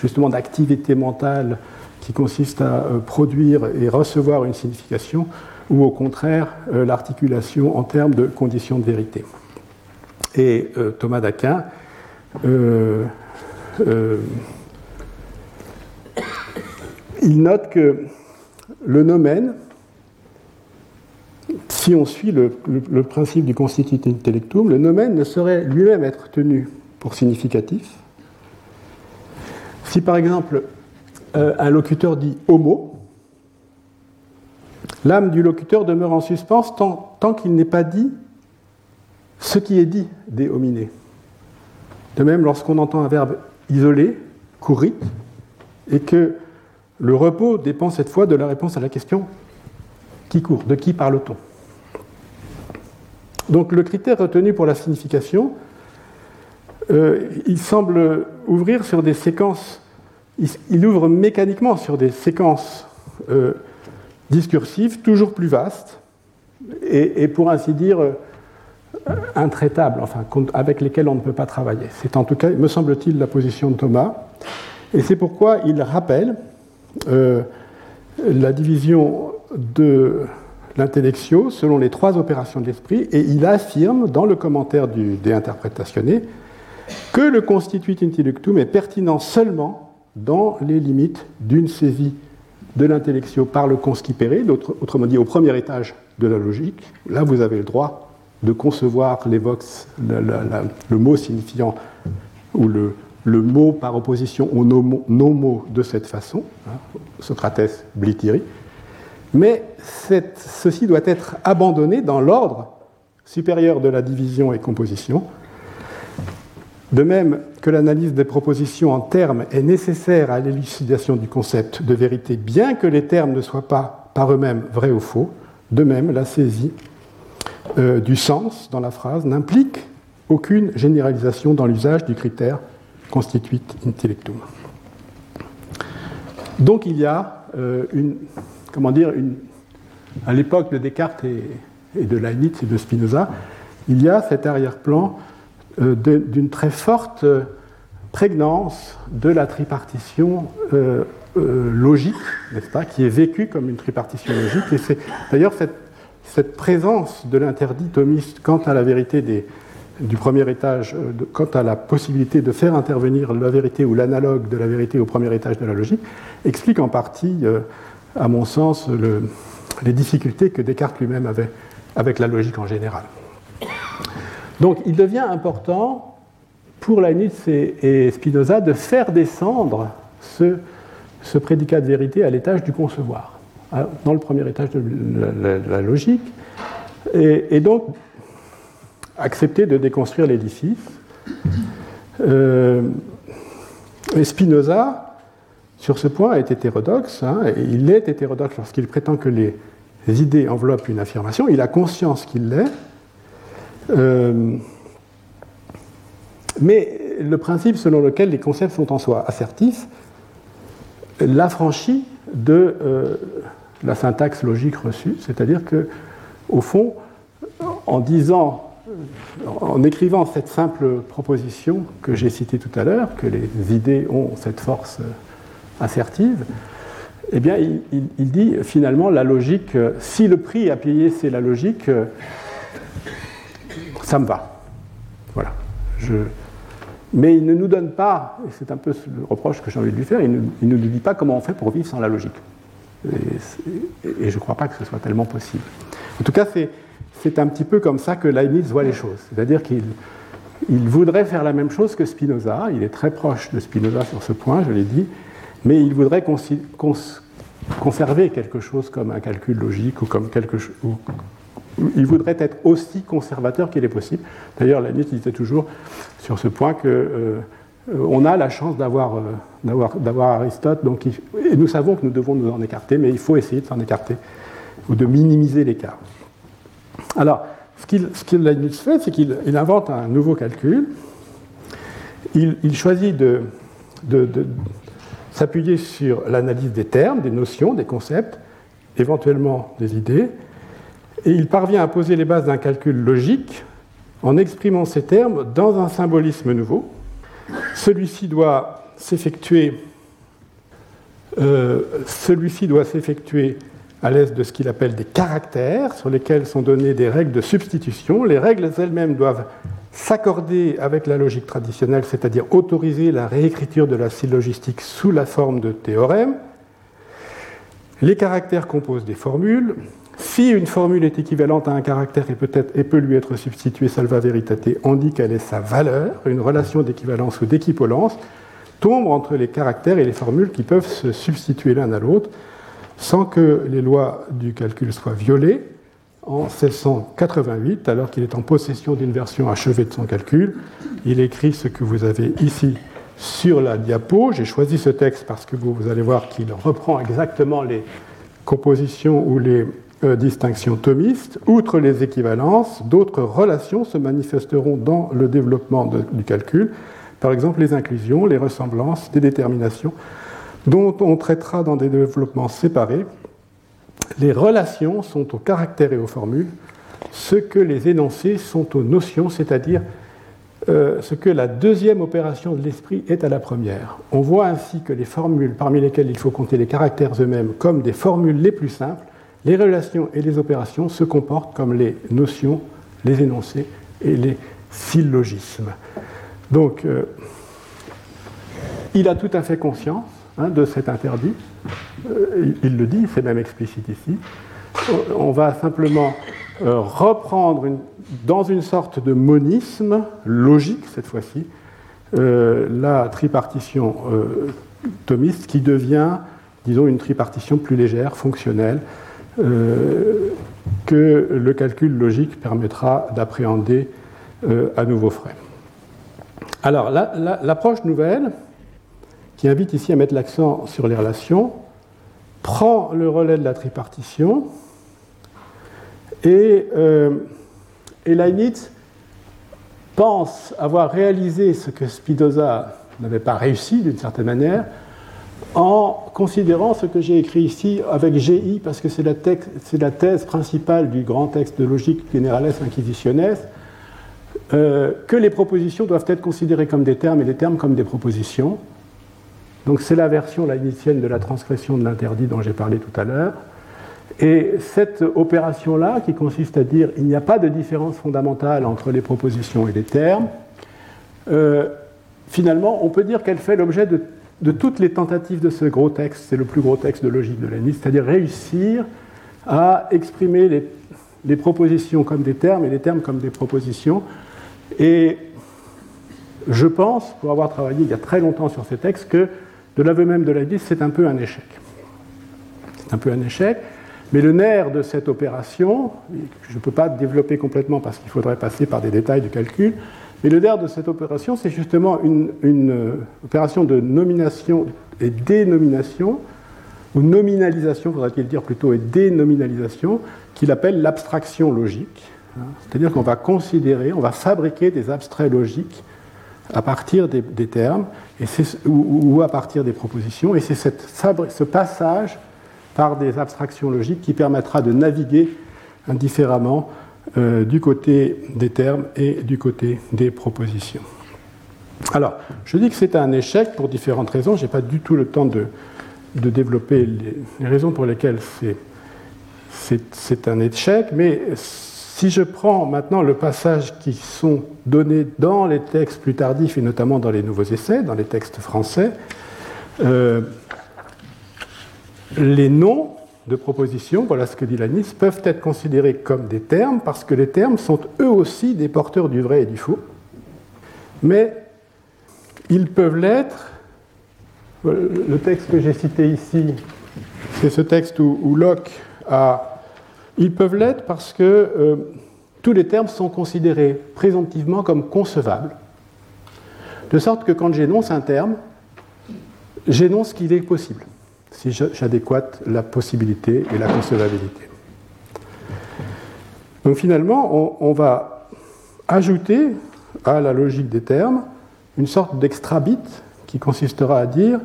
justement d'activité mentale qui consiste à euh, produire et recevoir une signification ou au contraire euh, l'articulation en termes de conditions de vérité. Et euh, Thomas d'Aquin euh, il note que le nomen, si on suit le, principe du constitut intellectum, le nomen ne saurait lui-même être tenu pour significatif. Si par exemple un locuteur dit homo, L'âme du locuteur demeure en suspens tant, qu'il n'est pas dit ce qui est dit des hominés. De même, lorsqu'on entend un verbe isolé, courit, et que le repos dépend cette fois de la réponse à la question qui court, de qui parle-t-on? Donc le critère retenu pour la signification, euh, il semble ouvrir sur des séquences, il, ouvre mécaniquement sur des séquences euh, discursive, toujours plus vaste, et, pour ainsi dire euh, intraitable, enfin, avec lesquelles on ne peut pas travailler. C'est en tout cas, me semble-t-il, la position de Thomas. Et c'est pourquoi il rappelle euh, la division de l'intellectio selon les trois opérations de l'esprit, et il affirme dans le commentaire du De Interpretatione que le constituit intellectum est pertinent seulement dans les limites d'une saisie de l'intellectio par le conscipere, autrement dit au premier étage de la logique. Là, vous avez le droit de concevoir l'évox, le, mot signifiant, ou le, mot par opposition au non-mot de cette façon, hein, Socrates, Blitiri. Mais ceci doit être abandonné dans l'ordre supérieur de la division et composition, de même que l'analyse des propositions en termes est nécessaire à l'élucidation du concept de vérité, bien que les termes ne soient pas par eux-mêmes vrais ou faux, de même la saisie euh, du sens dans la phrase n'implique aucune généralisation dans l'usage du critère constituit intellectum. Donc il y a euh, une, comment dire, une, à l'époque de Descartes et, de Leibniz et de Spinoza, il y a cet arrière-plan d'une très forte euh, prégnance de la tripartition euh, logique, n'est-ce pas, qui est vécue comme une tripartition logique. Et c'est d'ailleurs cette, présence de l'interdit thomiste quant à la vérité du premier étage euh, quant à la possibilité de faire intervenir la vérité ou l'analogue de la vérité au premier étage de la logique explique en partie, euh, à mon sens, les difficultés que Descartes lui-même avait avec la logique en général. Donc il devient important pour Leibniz et, Spinoza de faire descendre ce, prédicat de vérité à l'étage du concevoir, dans le premier étage de la, logique, et, donc accepter de déconstruire l'édifice. Euh, Spinoza, sur ce point, est hétérodoxe, hein, il est hétérodoxe lorsqu'il prétend que les idées enveloppent une affirmation, il a conscience qu'il l'est. Euh, mais le principe selon lequel les concepts sont en soi assertifs l'affranchit de euh, la syntaxe logique reçue, c'est-à-dire que, au fond, en disant, en écrivant cette simple proposition que j'ai citée tout à l'heure, que les idées ont cette force assertive, eh bien, il, il, dit finalement la logique, si le prix à payer c'est la logique, ça me va. Voilà. Mais il ne nous donne pas, et c'est un peu le reproche que j'ai envie de lui faire, il ne, nous dit pas comment on fait pour vivre sans la logique. Et, je ne crois pas que ce soit tellement possible. En tout cas, c'est un petit peu comme ça que Leibniz voit les choses. C'est-à-dire qu'il il voudrait faire la même chose que Spinoza, il est très proche de Spinoza sur ce point, je l'ai dit, mais il voudrait conserver quelque chose comme un calcul logique ou comme quelque chose il voudrait être aussi conservateur qu'il est possible. D'ailleurs, Leibniz disait toujours sur ce point que euh, on a la chance d'avoir, euh, Aristote, donc et nous savons que nous devons nous en écarter, mais il faut essayer de s'en écarter ou de minimiser l'écart. Alors, ce qu'il, ce Leibniz fait, c'est qu'il invente un nouveau calcul. Il, choisit de, de s'appuyer sur l'analyse des termes, des notions, des concepts, éventuellement des idées, et il parvient à poser les bases d'un calcul logique en exprimant ces termes dans un symbolisme nouveau. Celui-ci doit s'effectuer euh, à l'aise de ce qu'il appelle des caractères sur lesquels sont données des règles de substitution. Les règles elles-mêmes doivent s'accorder avec la logique traditionnelle, c'est-à-dire autoriser la réécriture de la syllogistique sous la forme de théorèmes. Les caractères composent des formules. Si une formule est équivalente à un caractère et peut, et peut lui être substituée salva veritate, on dit qu'elle est sa valeur, une relation d'équivalence ou d'équipolence tombe entre les caractères et les formules qui peuvent se substituer l'un à l'autre sans que les lois du calcul soient violées. En 1688, alors qu'il est en possession d'une version achevée de son calcul, il écrit ce que vous avez ici sur la diapo. J'ai choisi ce texte parce que vous, vous allez voir qu'il reprend exactement les compositions ou les euh, distinction thomiste, outre les équivalences, d'autres relations se manifesteront dans le développement du calcul, par exemple les inclusions, les ressemblances, des déterminations, dont on traitera dans des développements séparés. Les relations sont aux caractères et aux formules, ce que les énoncés sont aux notions, c'est-à-dire euh, ce que la deuxième opération de l'esprit est à la première. On voit ainsi que les formules parmi lesquelles il faut compter les caractères eux-mêmes comme des formules les plus simples les relations et les opérations se comportent comme les notions, les énoncés et les syllogismes. Donc, euh, il a tout à fait conscience hein, de cet interdit. Euh, il, le dit, c'est même explicite ici. On va simplement euh, reprendre dans une sorte de monisme logique, cette fois-ci, la tripartition thomiste qui devient, disons, une tripartition plus légère, fonctionnelle, euh, que le calcul logique permettra d'appréhender euh, à nouveau frais. Alors, l'approche nouvelle, qui invite ici à mettre l'accent sur les relations, prend le relais de la tripartition et, euh, et Leibniz pense avoir réalisé ce que Spinoza n'avait pas réussi d'une certaine manière, en considérant ce que j'ai écrit ici avec GI, parce que c'est la, thèse principale du grand texte de logique Generales Inquisitiones, euh, que les propositions doivent être considérées comme des termes et les termes comme des propositions. Donc c'est la version laïnicienne de la transgression de l'interdit dont j'ai parlé tout à l'heure. Et cette opération-là, qui consiste à dire il n'y a pas de différence fondamentale entre les propositions et les termes, euh, finalement, on peut dire qu'elle fait l'objet de, toutes les tentatives de ce gros texte, c'est le plus gros texte de logique de Leibniz, c'est-à-dire réussir à exprimer les, propositions comme des termes et les termes comme des propositions. Et je pense, pour avoir travaillé il y a très longtemps sur ces textes, que de l'aveu même de Leibniz, c'est un peu un échec. C'est un peu un échec. Mais le nerf de cette opération, je ne peux pas développer complètement parce qu'il faudrait passer par des détails du calcul, mais le nerf de cette opération, c'est justement une, euh, opération de nomination et dénomination, ou nominalisation, faudrait-il dire plutôt, et dénominalisation, qu'il appelle l'abstraction logique. C'est-à-dire qu'on va considérer, on va fabriquer des abstraits logiques à partir des, termes et ou, à partir des propositions, et c'est ce passage par des abstractions logiques qui permettra de naviguer indifféremment euh, du côté des termes et du côté des propositions. Alors, je dis que c'est un échec pour différentes raisons. Je n'ai pas du tout le temps de, développer les, raisons pour lesquelles c'est un échec, mais si je prends maintenant le passage qui sont donnés dans les textes plus tardifs, et notamment dans les nouveaux essais, dans les textes français, euh, les noms de propositions, voilà ce que dit Lanis, peuvent être considérés comme des termes parce que les termes sont eux aussi des porteurs du vrai et du faux. Mais ils peuvent l'être. Le texte que j'ai cité ici, c'est ce texte où, Locke a. Ils peuvent l'être parce que euh, tous les termes sont considérés présomptivement comme concevables. De sorte que quand j'énonce un terme, j'énonce qu'il est possible si j'adéquate la possibilité et la concevabilité. Donc finalement, on, va ajouter à la logique des termes une sorte d'extra bit qui consistera à dire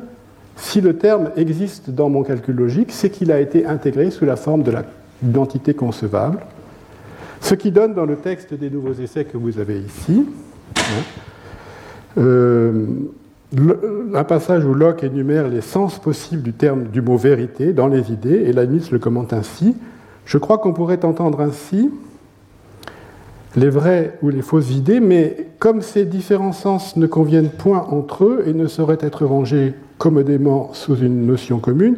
si le terme existe dans mon calcul logique, c'est qu'il a été intégré sous la forme de l'identité concevable. Ce qui donne dans le texte des nouveaux essais que vous avez ici, hein, un passage où Locke énumère les sens possibles du terme du mot vérité dans les idées, et Leibniz le commente ainsi. Je crois qu'on pourrait entendre ainsi les vraies ou les fausses idées, mais comme ces différents sens ne conviennent point entre eux et ne sauraient être rangés commodément sous une notion commune,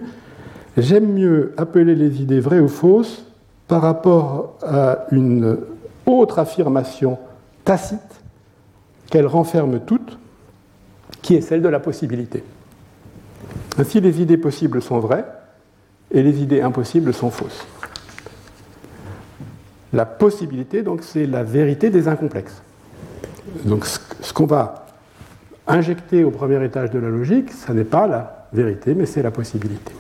j'aime mieux appeler les idées vraies ou fausses par rapport à une autre affirmation tacite qu'elles renferment toutes qui est celle de la possibilité. Ainsi, les idées possibles sont vraies et les idées impossibles sont fausses. La possibilité, donc, c'est la vérité des incomplexes. Donc, ce qu'on va injecter au premier étage de la logique, ce n'est pas la vérité, mais c'est la possibilité.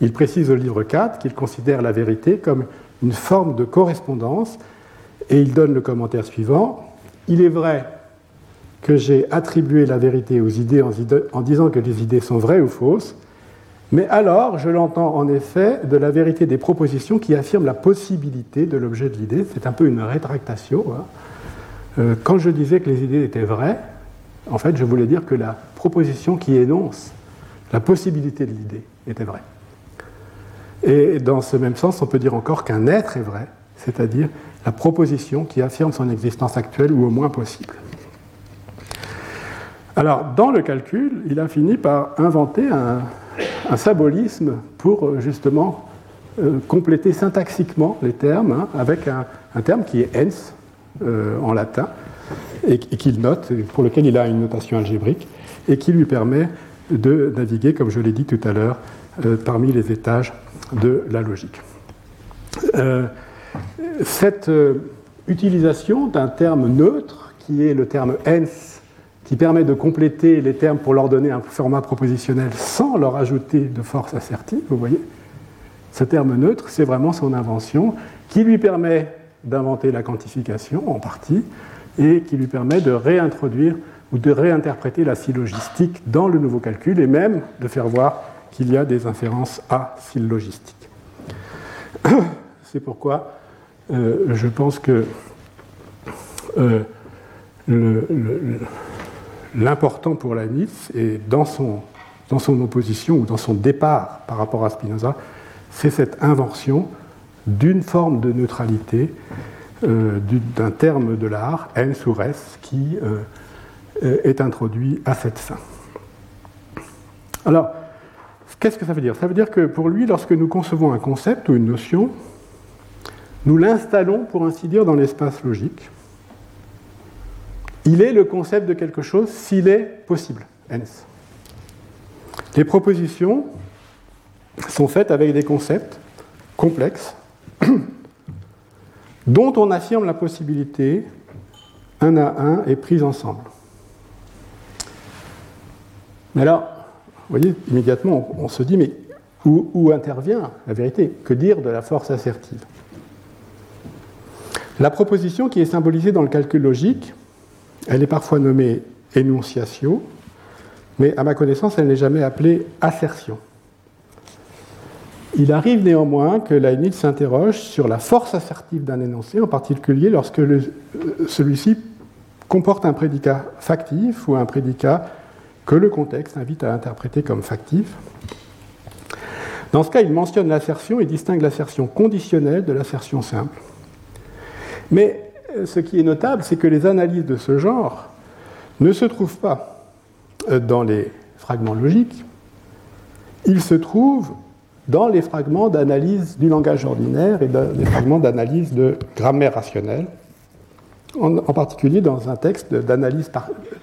Il précise au livre 4 qu'il considère la vérité comme une forme de correspondance et il donne le commentaire suivant. Il est vrai que j'ai attribué la vérité aux idées en disant que les idées sont vraies ou fausses, mais alors je l'entends en effet de la vérité des propositions qui affirment la possibilité de l'objet de l'idée. C'est un peu une rétractation. Hein. Euh, quand je disais que les idées étaient vraies, en fait, je voulais dire que la proposition qui énonce la possibilité de l'idée était vraie. Et dans ce même sens, on peut dire encore qu'un être est vrai, c'est-à-dire la proposition qui affirme son existence actuelle ou au moins possible. Alors, dans le calcul, il a fini par inventer un, symbolisme pour euh, justement euh, compléter syntaxiquement les termes hein, avec un, terme qui est ens euh, en latin et, qu'il note, pour lequel il a une notation algébrique et qui lui permet de naviguer, comme je l'ai dit tout à l'heure, parmi les étages de la logique. cette utilisation d'un terme neutre, qui est le terme ens qui permet de compléter les termes pour leur donner un format propositionnel sans leur ajouter de force assertive, vous voyez. Ce terme neutre, c'est vraiment son invention qui lui permet d'inventer la quantification en partie et qui lui permet de réintroduire ou de réinterpréter la syllogistique dans le nouveau calcul et même de faire voir qu'il y a des inférences asyllogistiques. C'est pourquoi euh, je pense que euh, le, l'important pour Leibniz, et dans son, opposition ou dans son départ par rapport à Spinoza, c'est cette invention d'une forme de neutralité, euh, d'un terme de l'art, ens ou res, qui euh, est introduit à cette fin. Alors, qu'est-ce que ça veut dire? Ça veut dire que pour lui, lorsque nous concevons un concept ou une notion, nous l'installons, pour ainsi dire, dans l'espace logique. Il est le concept de quelque chose s'il est possible, hence. Les propositions sont faites avec des concepts complexes dont on affirme la possibilité un à un et prise ensemble. Mais alors, vous voyez, immédiatement, on, se dit, mais où, intervient la vérité? Que dire de la force assertive? La proposition qui est symbolisée dans le calcul logique, elle est parfois nommée énonciation, mais à ma connaissance, elle n'est jamais appelée assertion. Il arrive néanmoins que Leibniz s'interroge sur la force assertive d'un énoncé, en particulier lorsque euh, celui-ci comporte un prédicat factif ou un prédicat que le contexte invite à interpréter comme factif. Dans ce cas, il mentionne l'assertion et distingue l'assertion conditionnelle de l'assertion simple. Mais ce qui est notable, c'est que les analyses de ce genre ne se trouvent pas euh, dans les fragments logiques, ils se trouvent dans les fragments d'analyse du langage ordinaire et dans les fragments d'analyse de grammaire rationnelle, en, particulier dans un texte d'analyse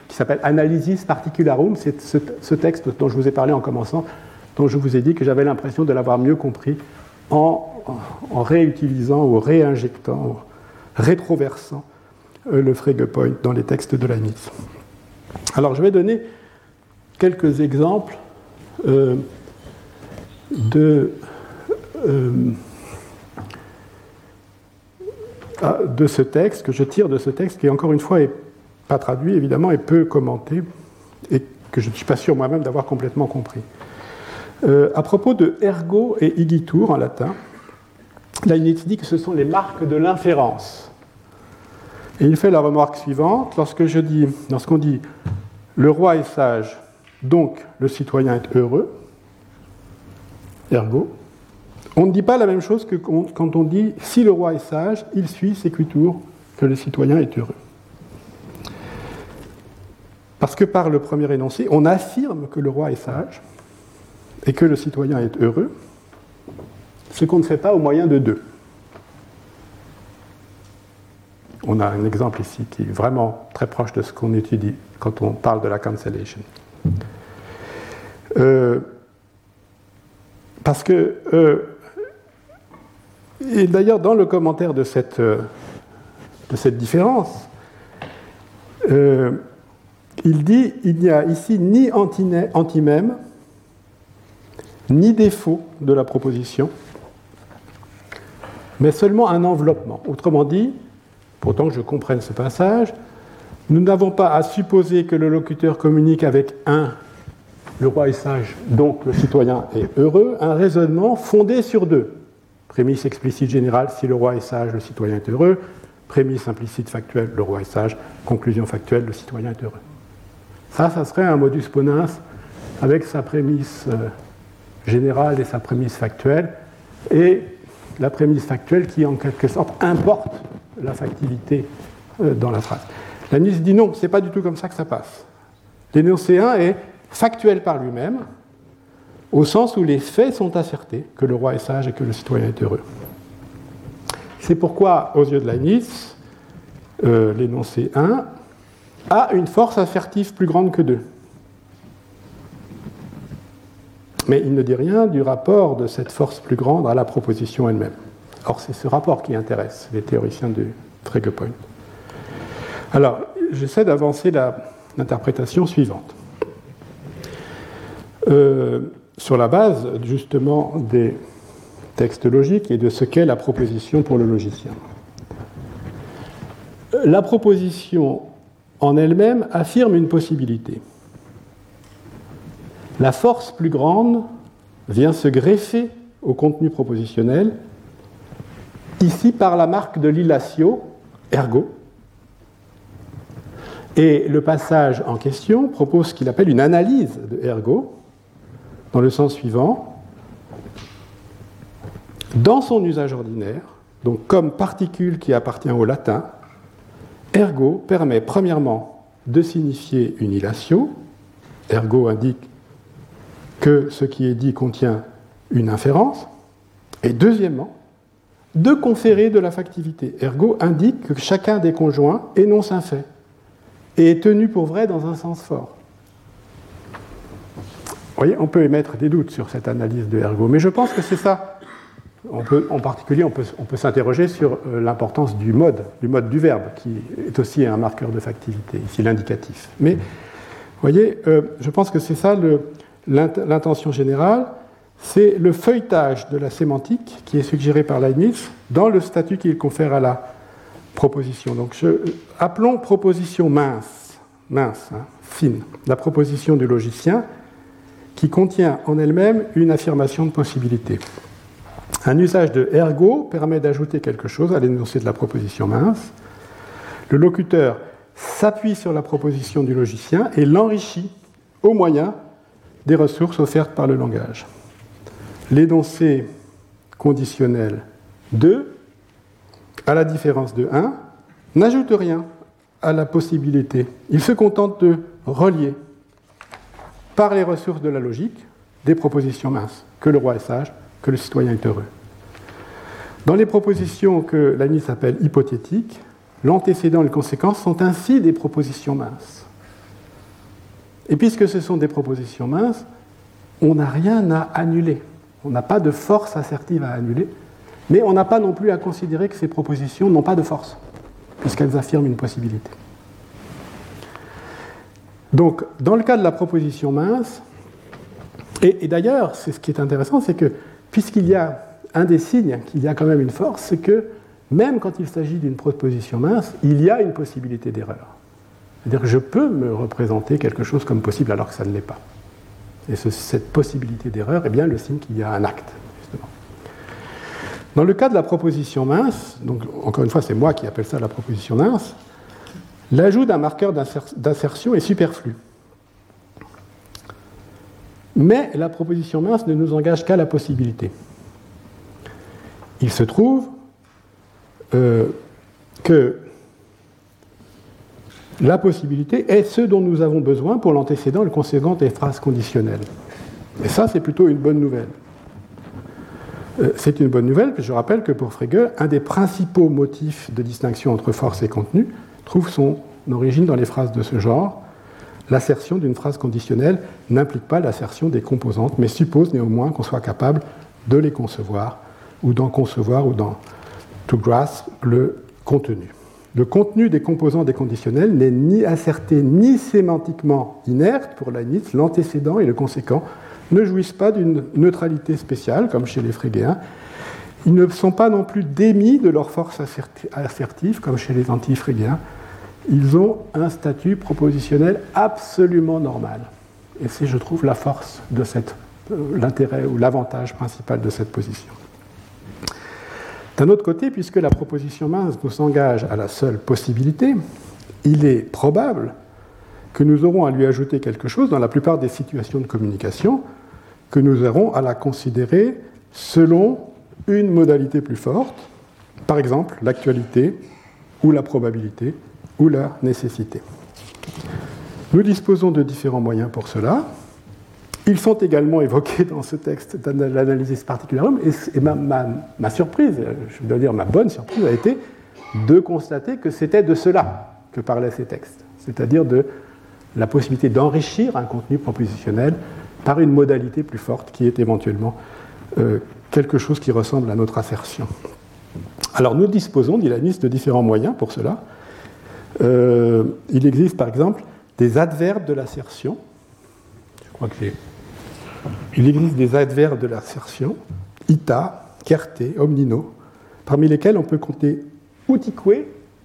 qui s'appelle Analysis Particularum, c'est ce, texte dont je vous ai parlé en commençant, dont je vous ai dit que j'avais l'impression de l'avoir mieux compris en, réutilisant ou réinjectant, rétroversant euh, le Frege Point dans les textes de la. Alors je vais donner quelques exemples euh, de, euh, ah, de ce texte, que je tire de ce texte, qui encore une fois n'est pas traduit évidemment et peu commenté, et que je ne suis pas sûr moi-même d'avoir complètement compris. À propos de ergo et igitur en latin, Leibniz dit que ce sont les marques de l'inférence. Et il fait la remarque suivante lorsque je dis, lorsqu'on dit le roi est sage, donc le citoyen est heureux, ergo. On ne dit pas la même chose que quand on dit si le roi est sage, il suit séquitur que le citoyen est heureux. Parce que par le premier énoncé, on affirme que le roi est sage et que le citoyen est heureux, ce qu'on ne fait pas au moyen de deux. On a un exemple ici qui est vraiment très proche de ce qu'on étudie quand on parle de la cancellation. Euh, parce que, euh, et d'ailleurs dans le commentaire de cette, euh, différence, il dit il n'y a ici ni antimème, ni défaut de la proposition, mais seulement un enveloppement. Autrement dit, pourtant je comprenne ce passage, nous n'avons pas à supposer que le locuteur communique avec un le roi est sage, donc le citoyen est heureux, un raisonnement fondé sur deux. Prémisse explicite générale, si le roi est sage, le citoyen est heureux. Prémisse implicite factuelle, le roi est sage. Conclusion factuelle, le citoyen est heureux. Ça, ça serait un modus ponens avec sa prémisse euh, générale et sa prémisse factuelle, et la prémisse factuelle qui, en quelque sorte, importe la factivité euh, dans la phrase. La Nice dit non, c'est pas du tout comme ça que ça passe. L'énoncé 1 est factuel par lui-même, au sens où les faits sont assertés, que le roi est sage et que le citoyen est heureux. C'est pourquoi, aux yeux de Leibniz, euh, l'énoncé 1 a une force assertive plus grande que 2. Mais il ne dit rien du rapport de cette force plus grande à la proposition elle-même. Or, c'est ce rapport qui intéresse les théoriciens du Frege Point. Alors, j'essaie d'avancer l'interprétation suivante. Euh, sur la base justement des textes logiques et de ce qu'est la proposition pour le logicien. La proposition en elle-même affirme une possibilité. La force plus grande vient se greffer au contenu propositionnel, ici par la marque de l'ilatio, ergo. Et le passage en question propose ce qu'il appelle une analyse de ergo, dans le sens suivant. Dans son usage ordinaire, donc comme particule qui appartient au latin, ergo permet premièrement de signifier une illatio. Ergo indique que ce qui est dit contient une inférence. Et deuxièmement, de conférer de la factivité. Ergo indique que chacun des conjoints énonce un fait et est tenu pour vrai dans un sens fort. Vous voyez, on peut émettre des doutes sur cette analyse de ergo, mais je pense que c'est ça. On peut, en particulier, on peut, s'interroger sur euh, l'importance du mode, du mode du verbe, qui est aussi un marqueur de factivité, ici l'indicatif. Mais, vous voyez, euh, je pense que c'est ça l'intention générale c'est le feuilletage de la sémantique qui est suggéré par Leibniz dans le statut qu'il confère à la proposition. Donc, appelons proposition mince, mince, hein, fine, la proposition du logicien qui contient en elle-même une affirmation de possibilité. Un usage de ergo permet d'ajouter quelque chose à l'énoncé de la proposition mince. Le locuteur s'appuie sur la proposition du logicien et l'enrichit au moyen des ressources offertes par le langage l'énoncé conditionnel 2, à la différence de 1, n'ajoute rien à la possibilité. Il se contente de relier par les ressources de la logique des propositions minces, que le roi est sage, que le citoyen est heureux. Dans les propositions que l'ANI appelle hypothétiques, l'antécédent et les conséquences sont ainsi des propositions minces. Et puisque ce sont des propositions minces, on n'a rien à annuler. On n'a pas de force assertive à annuler, mais on n'a pas non plus à considérer que ces propositions n'ont pas de force, puisqu'elles affirment une possibilité. Donc, dans le cas de la proposition mince, et, d'ailleurs, c'est ce qui est intéressant, c'est que puisqu'il y a un des signes qu'il y a quand même une force, c'est que même quand il s'agit d'une proposition mince, il y a une possibilité d'erreur. C'est-à-dire que je peux me représenter quelque chose comme possible alors que ça ne l'est pas. Et cette possibilité d'erreur est bien le signe qu'il y a un acte, justement. Dans le cas de la proposition mince, donc encore une fois, c'est moi qui appelle ça la proposition mince, l'ajout d'un marqueur d'insertion est superflu. Mais la proposition mince ne nous engage qu'à la possibilité. Il se trouve euh, que la possibilité est ce dont nous avons besoin pour l'antécédent le conséquent des phrases conditionnelles. Et ça, c'est plutôt une bonne nouvelle. Euh, c'est une bonne nouvelle, puis je rappelle que pour Frege, un des principaux motifs de distinction entre force et contenu trouve son origine dans les phrases de ce genre. L'assertion d'une phrase conditionnelle n'implique pas l'assertion des composantes, mais suppose néanmoins qu'on soit capable de les concevoir, ou d'en concevoir, ou d'en to grasp le contenu. Le contenu des composants des conditionnels n'est ni asserté ni sémantiquement inerte pour Leibniz. L'antécédent et le conséquent ne jouissent pas d'une neutralité spéciale, comme chez les Frégéens. Ils ne sont pas non plus démis de leur force assertive, comme chez les anti-frégéens. Ils ont un statut propositionnel absolument normal. Et c'est, je trouve, la force de cette, euh, l'intérêt ou l'avantage principal de cette position. D'un autre côté, puisque la proposition mince nous s'engage à la seule possibilité, il est probable que nous aurons à lui ajouter quelque chose dans la plupart des situations de communication, que nous aurons à la considérer selon une modalité plus forte, par exemple l'actualité ou la probabilité ou la nécessité. Nous disposons de différents moyens pour cela. Ils sont également évoqués dans ce texte de l'analyse particulièrement, et, ma, surprise, je dois dire ma bonne surprise, a été de constater que c'était de cela que parlaient ces textes, c'est-à-dire de la possibilité d'enrichir un contenu propositionnel par une modalité plus forte qui est éventuellement euh, quelque chose qui ressemble à notre assertion. Alors nous disposons, dit la de différents moyens pour cela. Euh, il existe par exemple des adverbes de l'assertion. Je crois que j'ai il existe des adverbes de l'assertion, ita, kerte, omnino, parmi lesquels on peut compter utique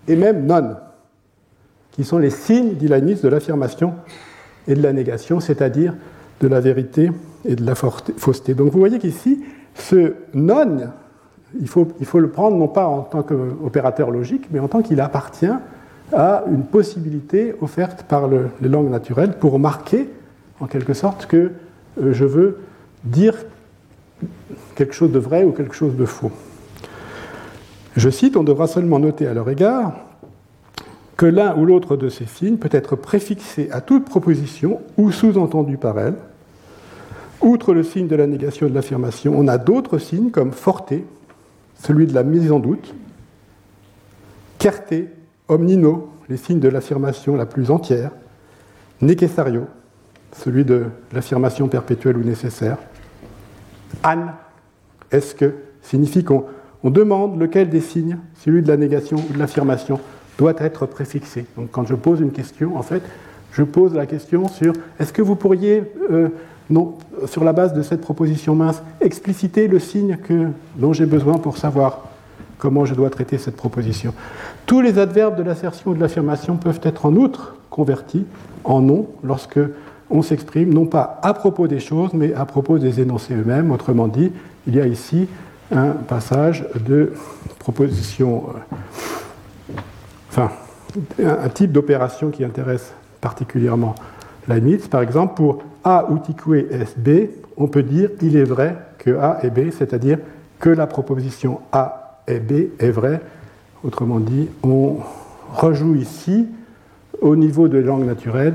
et même non, qui sont les signes, dit de l'affirmation et de la négation, c'est-à-dire de la vérité et de la fausseté. Donc vous voyez qu'ici, ce non, il faut, il faut le prendre non pas en tant qu'opérateur logique, mais en tant qu'il appartient à une possibilité offerte par les langues naturelles pour marquer, en quelque sorte, que je veux dire quelque chose de vrai ou quelque chose de faux. Je cite, on devra seulement noter à leur égard que l'un ou l'autre de ces signes peut être préfixé à toute proposition ou sous-entendu par elle. Outre le signe de la négation de l'affirmation, on a d'autres signes comme forte, celui de la mise en doute, certe, omnino, les signes de l'affirmation la plus entière, necessario, celui de l'affirmation perpétuelle ou nécessaire, an, est-ce que, signifie qu'on demande lequel des signes, celui de la négation ou de l'affirmation, doit être préfixé? Donc quand je pose une question, en fait, je pose la question sur est-ce que vous pourriez, euh, non, sur la base de cette proposition mince, expliciter le signe que, dont j'ai besoin pour savoir comment je dois traiter cette proposition? Tous les adverbes de l'assertion ou de l'affirmation peuvent être en outre convertis en nom lorsque on s'exprime non pas à propos des choses, mais à propos des énoncés eux-mêmes. Autrement dit, il y a ici un passage de proposition, euh, enfin, un type d'opération qui intéresse particulièrement Leibniz. Par exemple, pour A utique est B, on peut dire il est vrai que A est B, c'est-à-dire que la proposition A est B est vraie. Autrement dit, on rejoue ici, au niveau de langue naturelle,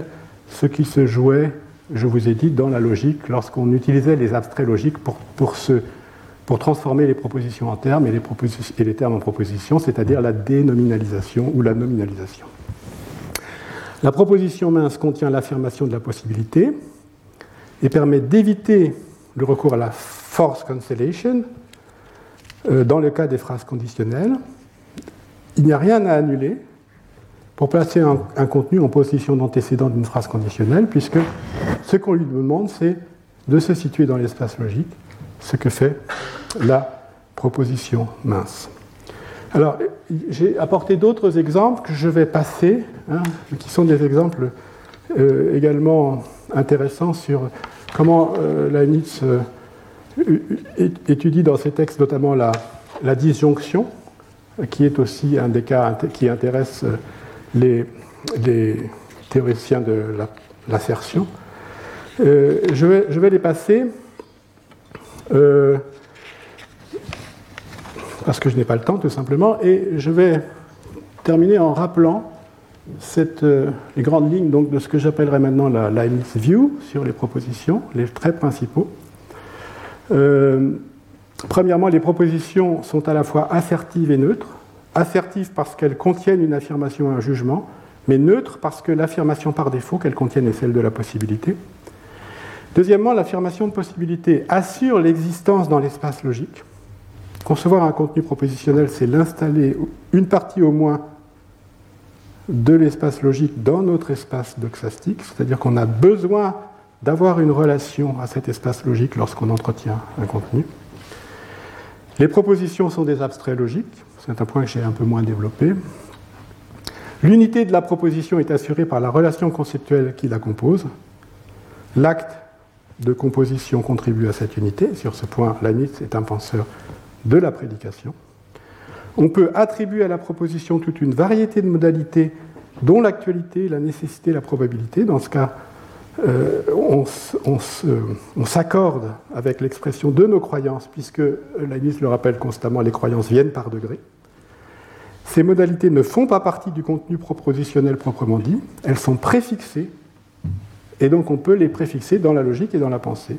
ce qui se jouait, je vous ai dit, dans la logique, lorsqu'on utilisait les abstraits logiques pour, pour, pour transformer les propositions en termes et les, et les termes en propositions, c'est-à-dire la dénominalisation ou la nominalisation. La proposition mince contient l'affirmation de la possibilité et permet d'éviter le recours à la force cancellation euh, dans le cas des phrases conditionnelles. Il n'y a rien à annuler, pour placer un, contenu en position d'antécédent d'une phrase conditionnelle, puisque ce qu'on lui demande, c'est de se situer dans l'espace logique, ce que fait la proposition mince. Alors, j'ai apporté d'autres exemples que je vais passer, hein, qui sont des exemples euh, également intéressants sur comment euh, Leibniz euh, étudie dans ses textes notamment la, la, disjonction, qui est aussi un des cas qui intéresse les, théoriciens de l'assertion. Euh, je, vais, les passer euh, parce que je n'ai pas le temps tout simplement, et je vais terminer en rappelant euh, les grandes lignes donc, de ce que j'appellerais maintenant la Leibniz View sur les propositions, les traits principaux. premièrement, les propositions sont à la fois assertives et neutres assertive parce qu'elles contiennent une affirmation et un jugement, mais neutre parce que l'affirmation par défaut qu'elles contiennent est celle de la possibilité. Deuxièmement, l'affirmation de possibilité assure l'existence dans l'espace logique. Concevoir un contenu propositionnel, c'est l'installer une partie au moins de l'espace logique dans notre espace doxastique, c'est-à-dire qu'on a besoin d'avoir une relation à cet espace logique lorsqu'on entretient un contenu. Les propositions sont des abstraits logiques, c'est un point que j'ai un peu moins développé. L'unité de la proposition est assurée par la relation conceptuelle qui la compose. L'acte de composition contribue à cette unité. Sur ce point, Leibniz est un penseur de la prédication. On peut attribuer à la proposition toute une variété de modalités, dont l'actualité, la nécessité, la probabilité. Dans ce cas, euh, on, s'accorde avec l'expression de nos croyances, puisque Leibniz le rappelle constamment, les croyances viennent par degrés. Ces modalités ne font pas partie du contenu propositionnel proprement dit, elles sont préfixées, et donc on peut les préfixer dans la logique et dans la pensée.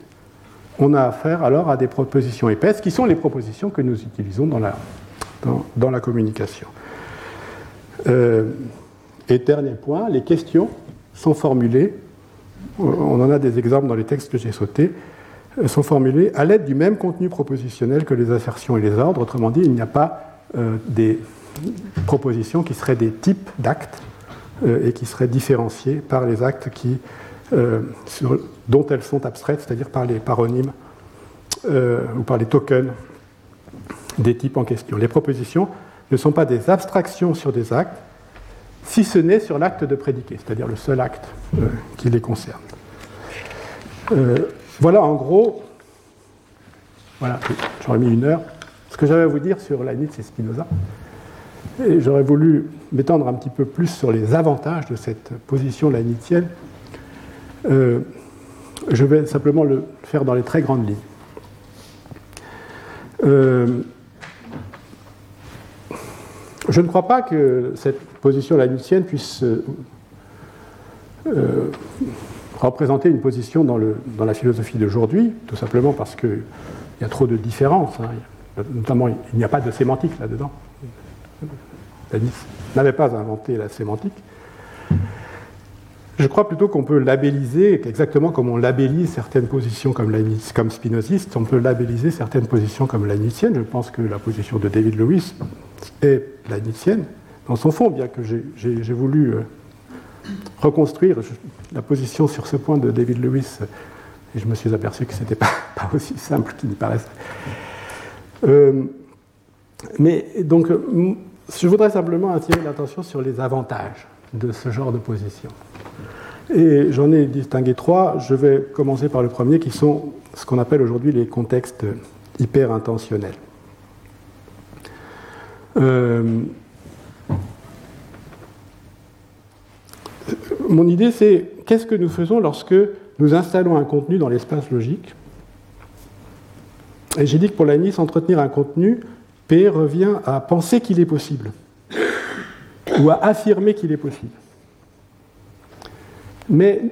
On a affaire alors à des propositions épaisses, qui sont les propositions que nous utilisons dans la, dans, la communication. Euh, et dernier point, les questions sont formulées on en a des exemples dans les textes que j'ai sautés, euh, sont formulés à l'aide du même contenu propositionnel que les assertions et les ordres. Autrement dit, il n'y a pas euh, des propositions qui seraient des types d'actes euh, et qui seraient différenciés par les actes qui, dont elles sont abstraites, c'est-à-dire par les paronymes ou par les tokens des types en question. Les propositions ne sont pas des abstractions sur des actes, si ce n'est sur l'acte de prédiquer, c'est-à-dire le seul acte euh, qui les concerne. Euh, voilà en gros, voilà, j'aurais mis une heure, ce que j'avais à vous dire sur Leibniz et Spinoza. J'aurais voulu m'étendre un petit peu plus sur les avantages de cette position leibnizienne. Euh, je vais simplement le faire dans les très grandes lignes. Euh, je ne crois pas que cette position leibnizienne puisse euh, euh, représenter une position dans la philosophie d'aujourd'hui, tout simplement parce qu'il y a trop de différences. Hein. Notamment, il n'y a pas de sémantique là-dedans. N'avait pas inventé la sémantique. Je crois plutôt qu'on peut labelliser, exactement comme on labellise certaines positions comme, comme spinoziste, on peut labelliser certaines positions comme leibnizienne. Je pense que la position de David Lewis est leibnizienne, dans son fond, bien que j'ai voulu euh, reconstruire la position sur ce point de David Lewis, et je me suis aperçu que ce n'était pas, aussi simple qu'il ne paraissait. Euh, mais donc, je voudrais simplement attirer l'attention sur les avantages de ce genre de position. Et j'en ai distingué trois. Je vais commencer par le premier, qui sont ce qu'on appelle aujourd'hui les contextes hyper intentionnels. Euh, mon idée, c'est qu'est-ce que nous faisons lorsque nous installons un contenu dans l'espace logique? Et j'ai dit que pour la Nice, entretenir un contenu, P revient à penser qu'il est possible, ou à affirmer qu'il est possible. Mais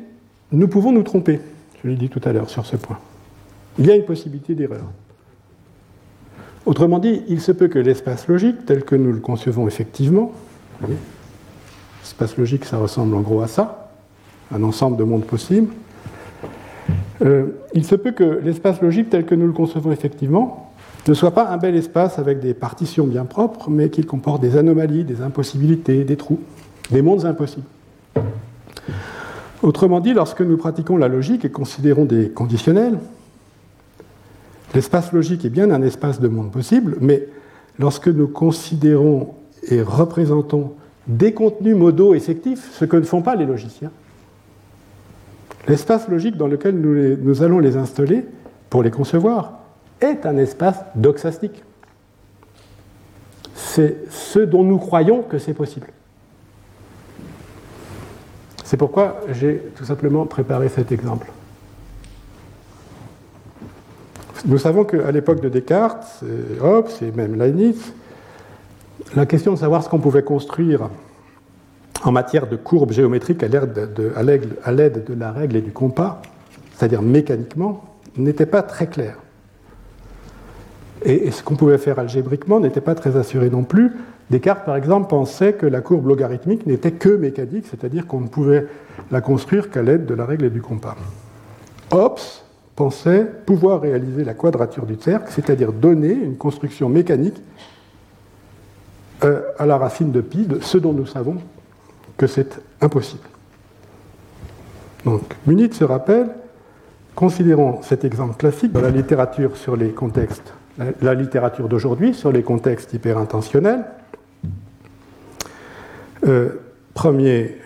nous pouvons nous tromper, je l'ai dit tout à l'heure sur ce point. Il y a une possibilité d'erreur. Autrement dit, il se peut que l'espace logique, tel que nous le concevons effectivement, l'espace logique, ça ressemble en gros à ça, un ensemble de mondes possibles, euh, il se peut que l'espace logique, tel que nous le concevons effectivement, ne soit pas un bel espace avec des partitions bien propres, mais qu'il comporte des anomalies, des impossibilités, des trous, des mondes impossibles. Autrement dit, lorsque nous pratiquons la logique et considérons des conditionnels, l'espace logique est bien un espace de monde possible, mais lorsque nous considérons et représentons des contenus modaux effectifs, ce que ne font pas les logiciens, l'espace logique dans lequel nous, nous, allons les installer pour les concevoir est un espace doxastique. C'est ce dont nous croyons que c'est possible. C'est pourquoi j'ai tout simplement préparé cet exemple. Nous savons qu'à l'époque de Descartes, Hobbes et même Leibniz, la question de savoir ce qu'on pouvait construire en matière de courbes géométriques à l'aide de, de, la règle et du compas, c'est-à-dire mécaniquement, n'était pas très claire. Et, ce qu'on pouvait faire algébriquement n'était pas très assuré non plus. Descartes, par exemple, pensait que la courbe logarithmique n'était que mécanique, c'est-à-dire qu'on ne pouvait la construire qu'à l'aide de la règle et du compas. Hobbes pensait pouvoir réaliser la quadrature du cercle, c'est-à-dire donner une construction mécanique euh, à la racine de pi, de ce dont nous savons que c'est impossible. Donc, Munich se rappelle, considérons cet exemple classique dans la littérature sur les contextes la littérature d'aujourd'hui sur les contextes hyperintentionnels. Euh, premier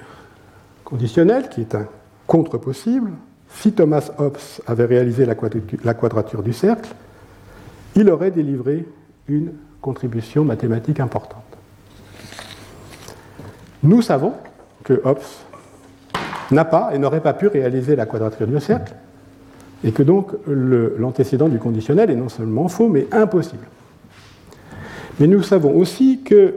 conditionnel, qui est un contre-possible. Si Thomas Hobbes avait réalisé la quadrature du cercle, il aurait délivré une contribution mathématique importante. Nous savons que Hobbes n'a pas et n'aurait pas pu réaliser la quadrature du cercle, et que donc l'antécédent du conditionnel est non seulement faux, mais impossible. Mais nous savons aussi que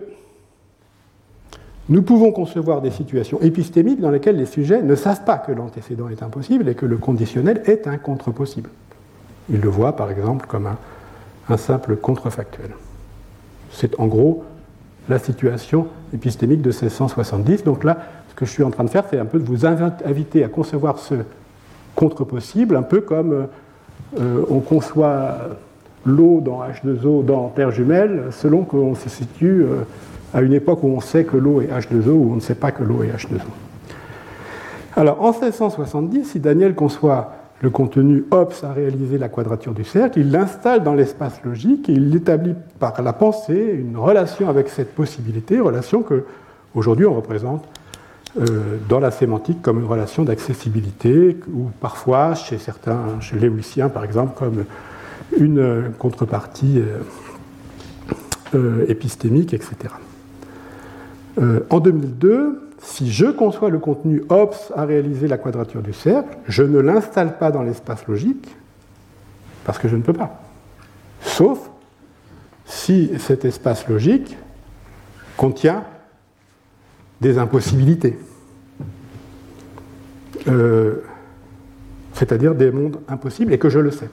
nous pouvons concevoir des situations épistémiques dans lesquelles les sujets ne savent pas que l'antécédent est impossible et que le conditionnel est un contre-possible. Ils le voient par exemple comme un, simple contrefactuel. C'est en gros la situation épistémique de 1670. Donc là, ce que je suis en train de faire, c'est un peu de vous inviter à concevoir ce contre-possible, un peu comme euh, on conçoit l'eau dans H2O dans Terre jumelle, selon qu'on se situe euh, à une époque où on sait que l'eau est H2O ou on ne sait pas que l'eau est H2O. Alors en 1670, si Daniel conçoit le contenu Hobbes a réalisé la quadrature du cercle, il l'installe dans l'espace logique et il établit par la pensée une relation avec cette possibilité, relation que aujourd'hui on représente euh, dans la sémantique comme une relation d'accessibilité, ou parfois chez certains, chez les Lewisiens par exemple, comme une contrepartie euh, euh, épistémique, etc. en 2002, si je conçois le contenu Hobbes à réaliser la quadrature du cercle, je ne l'installe pas dans l'espace logique, parce que je ne peux pas. Sauf si cet espace logique contient des impossibilités, euh, c'est-à-dire des mondes impossibles, et que je le sais.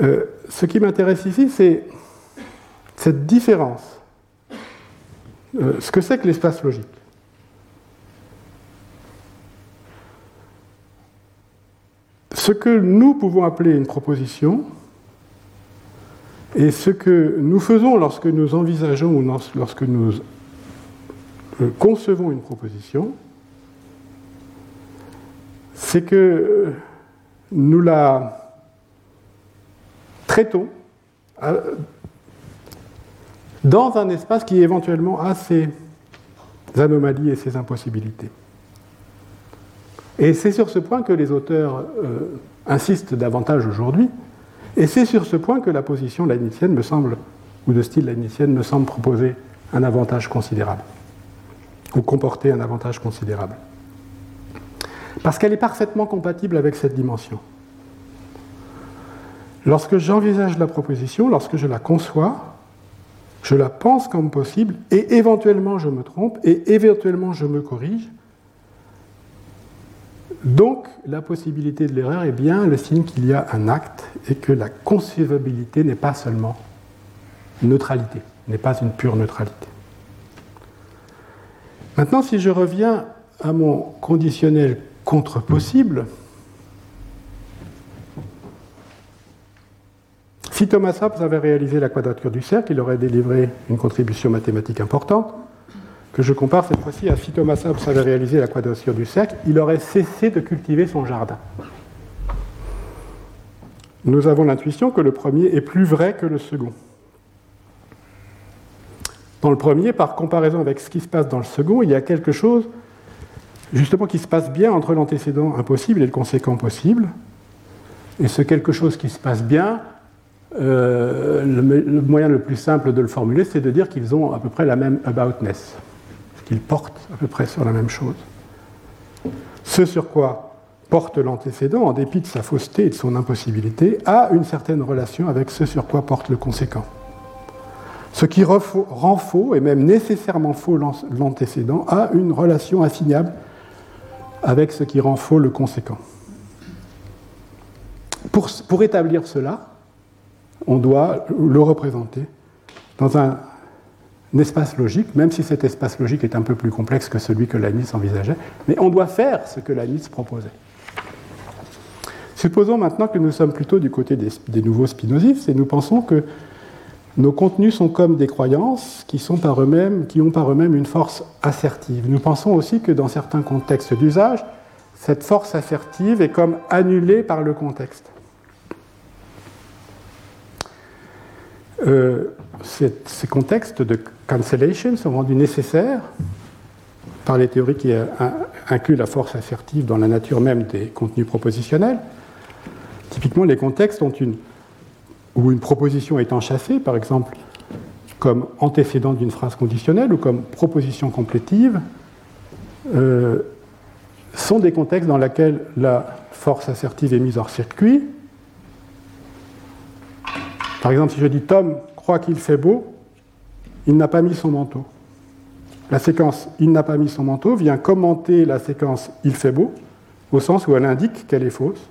Euh, ce qui m'intéresse ici, c'est cette différence. Euh, ce que c'est que l'espace logique. Ce que nous pouvons appeler une proposition, et ce que nous faisons lorsque nous envisageons ou lorsque nous euh, concevons une proposition, c'est que nous la traitons euh, dans un espace qui éventuellement a ses anomalies et ses impossibilités. Et c'est sur ce point que les auteurs euh, insistent davantage aujourd'hui, et c'est sur ce point que la position leibnizienne me semble, ou de style leibnizienne, me semble proposer un avantage considérable, ou comporter un avantage considérable. Parce qu'elle est parfaitement compatible avec cette dimension. Lorsque j'envisage la proposition, lorsque je la conçois, je la pense comme possible, et éventuellement je me trompe, et éventuellement je me corrige, donc, la possibilité de l'erreur est bien le signe qu'il y a un acte et que la concevabilité n'est pas seulement neutralité, n'est pas une pure neutralité. Maintenant, si je reviens à mon conditionnel contre possible, si Thomas Hobbes avait réalisé la quadrature du cercle, il aurait délivré une contribution mathématique importante que je compare cette fois-ci à si Thomas Hobbes avait réalisé la quadrature du cercle, il aurait cessé de cultiver son jardin. Nous avons l'intuition que le premier est plus vrai que le second. Dans le premier, par comparaison avec ce qui se passe dans le second, il y a quelque chose justement qui se passe bien entre l'antécédent impossible et le conséquent possible. Et ce quelque chose qui se passe bien, euh, le, moyen le plus simple de le formuler, c'est de dire qu'ils ont à peu près la même aboutness qu'ils portent à peu près sur la même chose. Ce sur quoi porte l'antécédent, en dépit de sa fausseté et de son impossibilité, a une certaine relation avec ce sur quoi porte le conséquent. Ce qui rend faux, et même nécessairement faux l'antécédent, a une relation assignable avec ce qui rend faux le conséquent. Pour, pour établir cela, on doit le représenter dans un espace logique, même si cet espace logique est un peu plus complexe que celui que Leibniz envisageait, mais on doit faire ce que Leibniz proposait. Supposons maintenant que nous sommes plutôt du côté des, nouveaux spinozistes et nous pensons que nos contenus sont comme des croyances qui, sont par eux-mêmes, qui ont par eux-mêmes une force assertive. Nous pensons aussi que dans certains contextes d'usage, cette force assertive est comme annulée par le contexte. Euh, ces contextes de cancellation sont rendus nécessaires par les théories qui incluent la force assertive dans la nature même des contenus propositionnels. Typiquement, les contextes où une proposition est enchâssée, par exemple, comme antécédent d'une phrase conditionnelle ou comme proposition complétive, euh, sont des contextes dans lesquels la force assertive est mise hors circuit. Par exemple, si je dis Tom croit qu'il fait beau, il n'a pas mis son manteau. La séquence il n'a pas mis son manteau vient commenter la séquence il fait beau, au sens où elle indique qu'elle est fausse.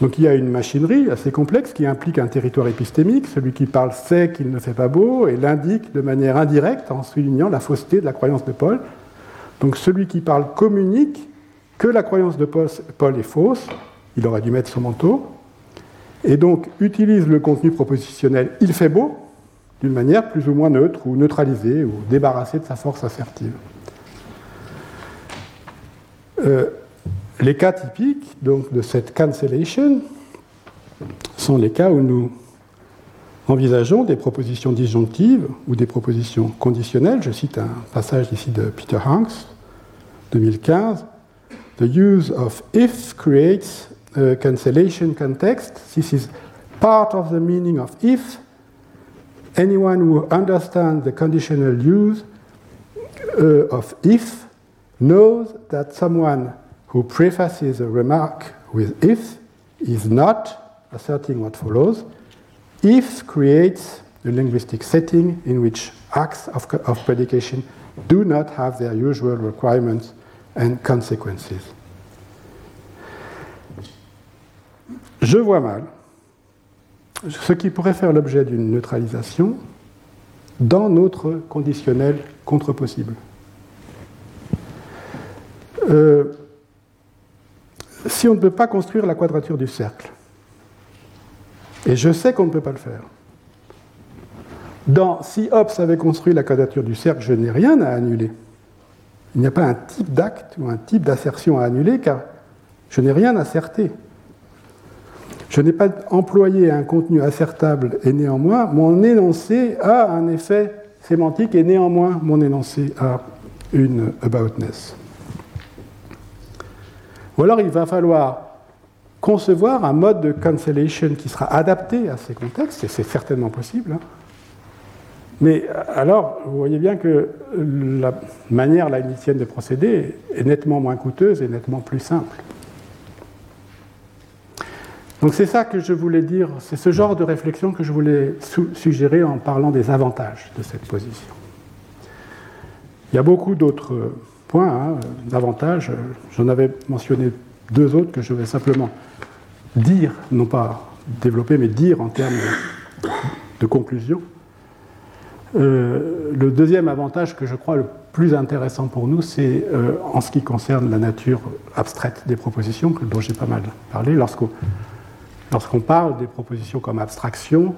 Donc il y a une machinerie assez complexe qui implique un territoire épistémique. Celui qui parle sait qu'il ne fait pas beau et l'indique de manière indirecte en soulignant la fausseté de la croyance de Paul. Donc celui qui parle communique que la croyance de Paul est fausse. Il aurait dû mettre son manteau et donc utilise le contenu propositionnel il fait beau d'une manière plus ou moins neutre ou neutralisée ou débarrassée de sa force assertive. Euh, les cas typiques donc, de cette cancellation sont les cas où nous envisageons des propositions disjonctives ou des propositions conditionnelles. Je cite un passage ici de Peter Hanks, 2015. The use of if creates uh, cancellation context. This is part of the meaning of if. Anyone who understands the conditional use uh, of if knows that someone who prefaces a remark with if is not asserting what follows, if creates a linguistic setting in which acts of, of predication do not have their usual requirements and consequences. Je vois mal ce qui pourrait faire l'objet d'une neutralisation dans notre conditionnel contre-possible. Euh, si on ne peut pas construire la quadrature du cercle, et je sais qu'on ne peut pas le faire, dans, si Hobbes avait construit la quadrature du cercle, je n'ai rien à annuler. Il n'y a pas un type d'acte ou un type d'assertion à annuler, car je n'ai rien asserté. Je n'ai pas employé un contenu assertable et néanmoins mon énoncé a un effet sémantique et néanmoins mon énoncé a une aboutness. Ou alors il va falloir concevoir un mode de cancellation qui sera adapté à ces contextes, et c'est certainement possible. Hein. Mais alors, vous voyez bien que la manière leibnizienne de procéder est nettement moins coûteuse et nettement plus simple. Donc c'est ça que je voulais dire, c'est ce genre de réflexion que je voulais suggérer en parlant des avantages de cette position. Il y a beaucoup d'autres points hein, d'avantages. J'en avais mentionné deux autres que je vais simplement dire, non pas développer, mais dire en termes de, conclusion. Euh, le deuxième avantage que je crois le plus intéressant pour nous, c'est euh, en ce qui concerne la nature abstraite des propositions, dont j'ai pas mal parlé. Lorsqu'on Lorsqu'on parle des propositions comme abstraction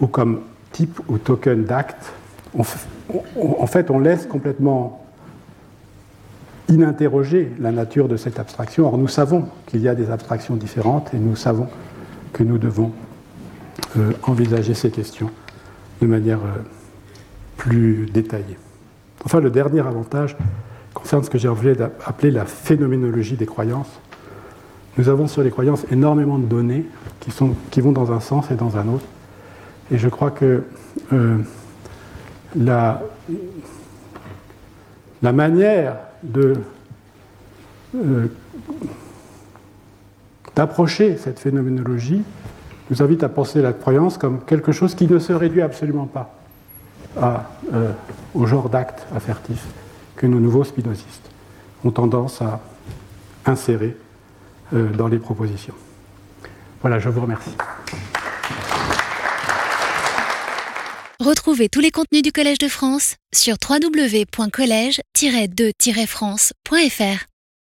ou comme type ou token d'acte, en fait, on laisse complètement ininterrogée la nature de cette abstraction. Or, nous savons qu'il y a des abstractions différentes et nous savons que nous devons euh, envisager ces questions de manière euh, plus détaillée. Enfin, le dernier avantage concerne ce que j'ai d'appeler la phénoménologie des croyances. Nous avons sur les croyances énormément de données qui, vont dans un sens et dans un autre. Et je crois que euh, la, la, manière euh, d'approcher cette phénoménologie nous invite à penser la croyance comme quelque chose qui ne se réduit absolument pas euh, au genre d'acte affertif que nos nouveaux spinozistes ont tendance à insérer dans les propositions. Voilà, je vous remercie. Retrouvez tous les contenus du Collège de France sur www.colège-2-france.fr.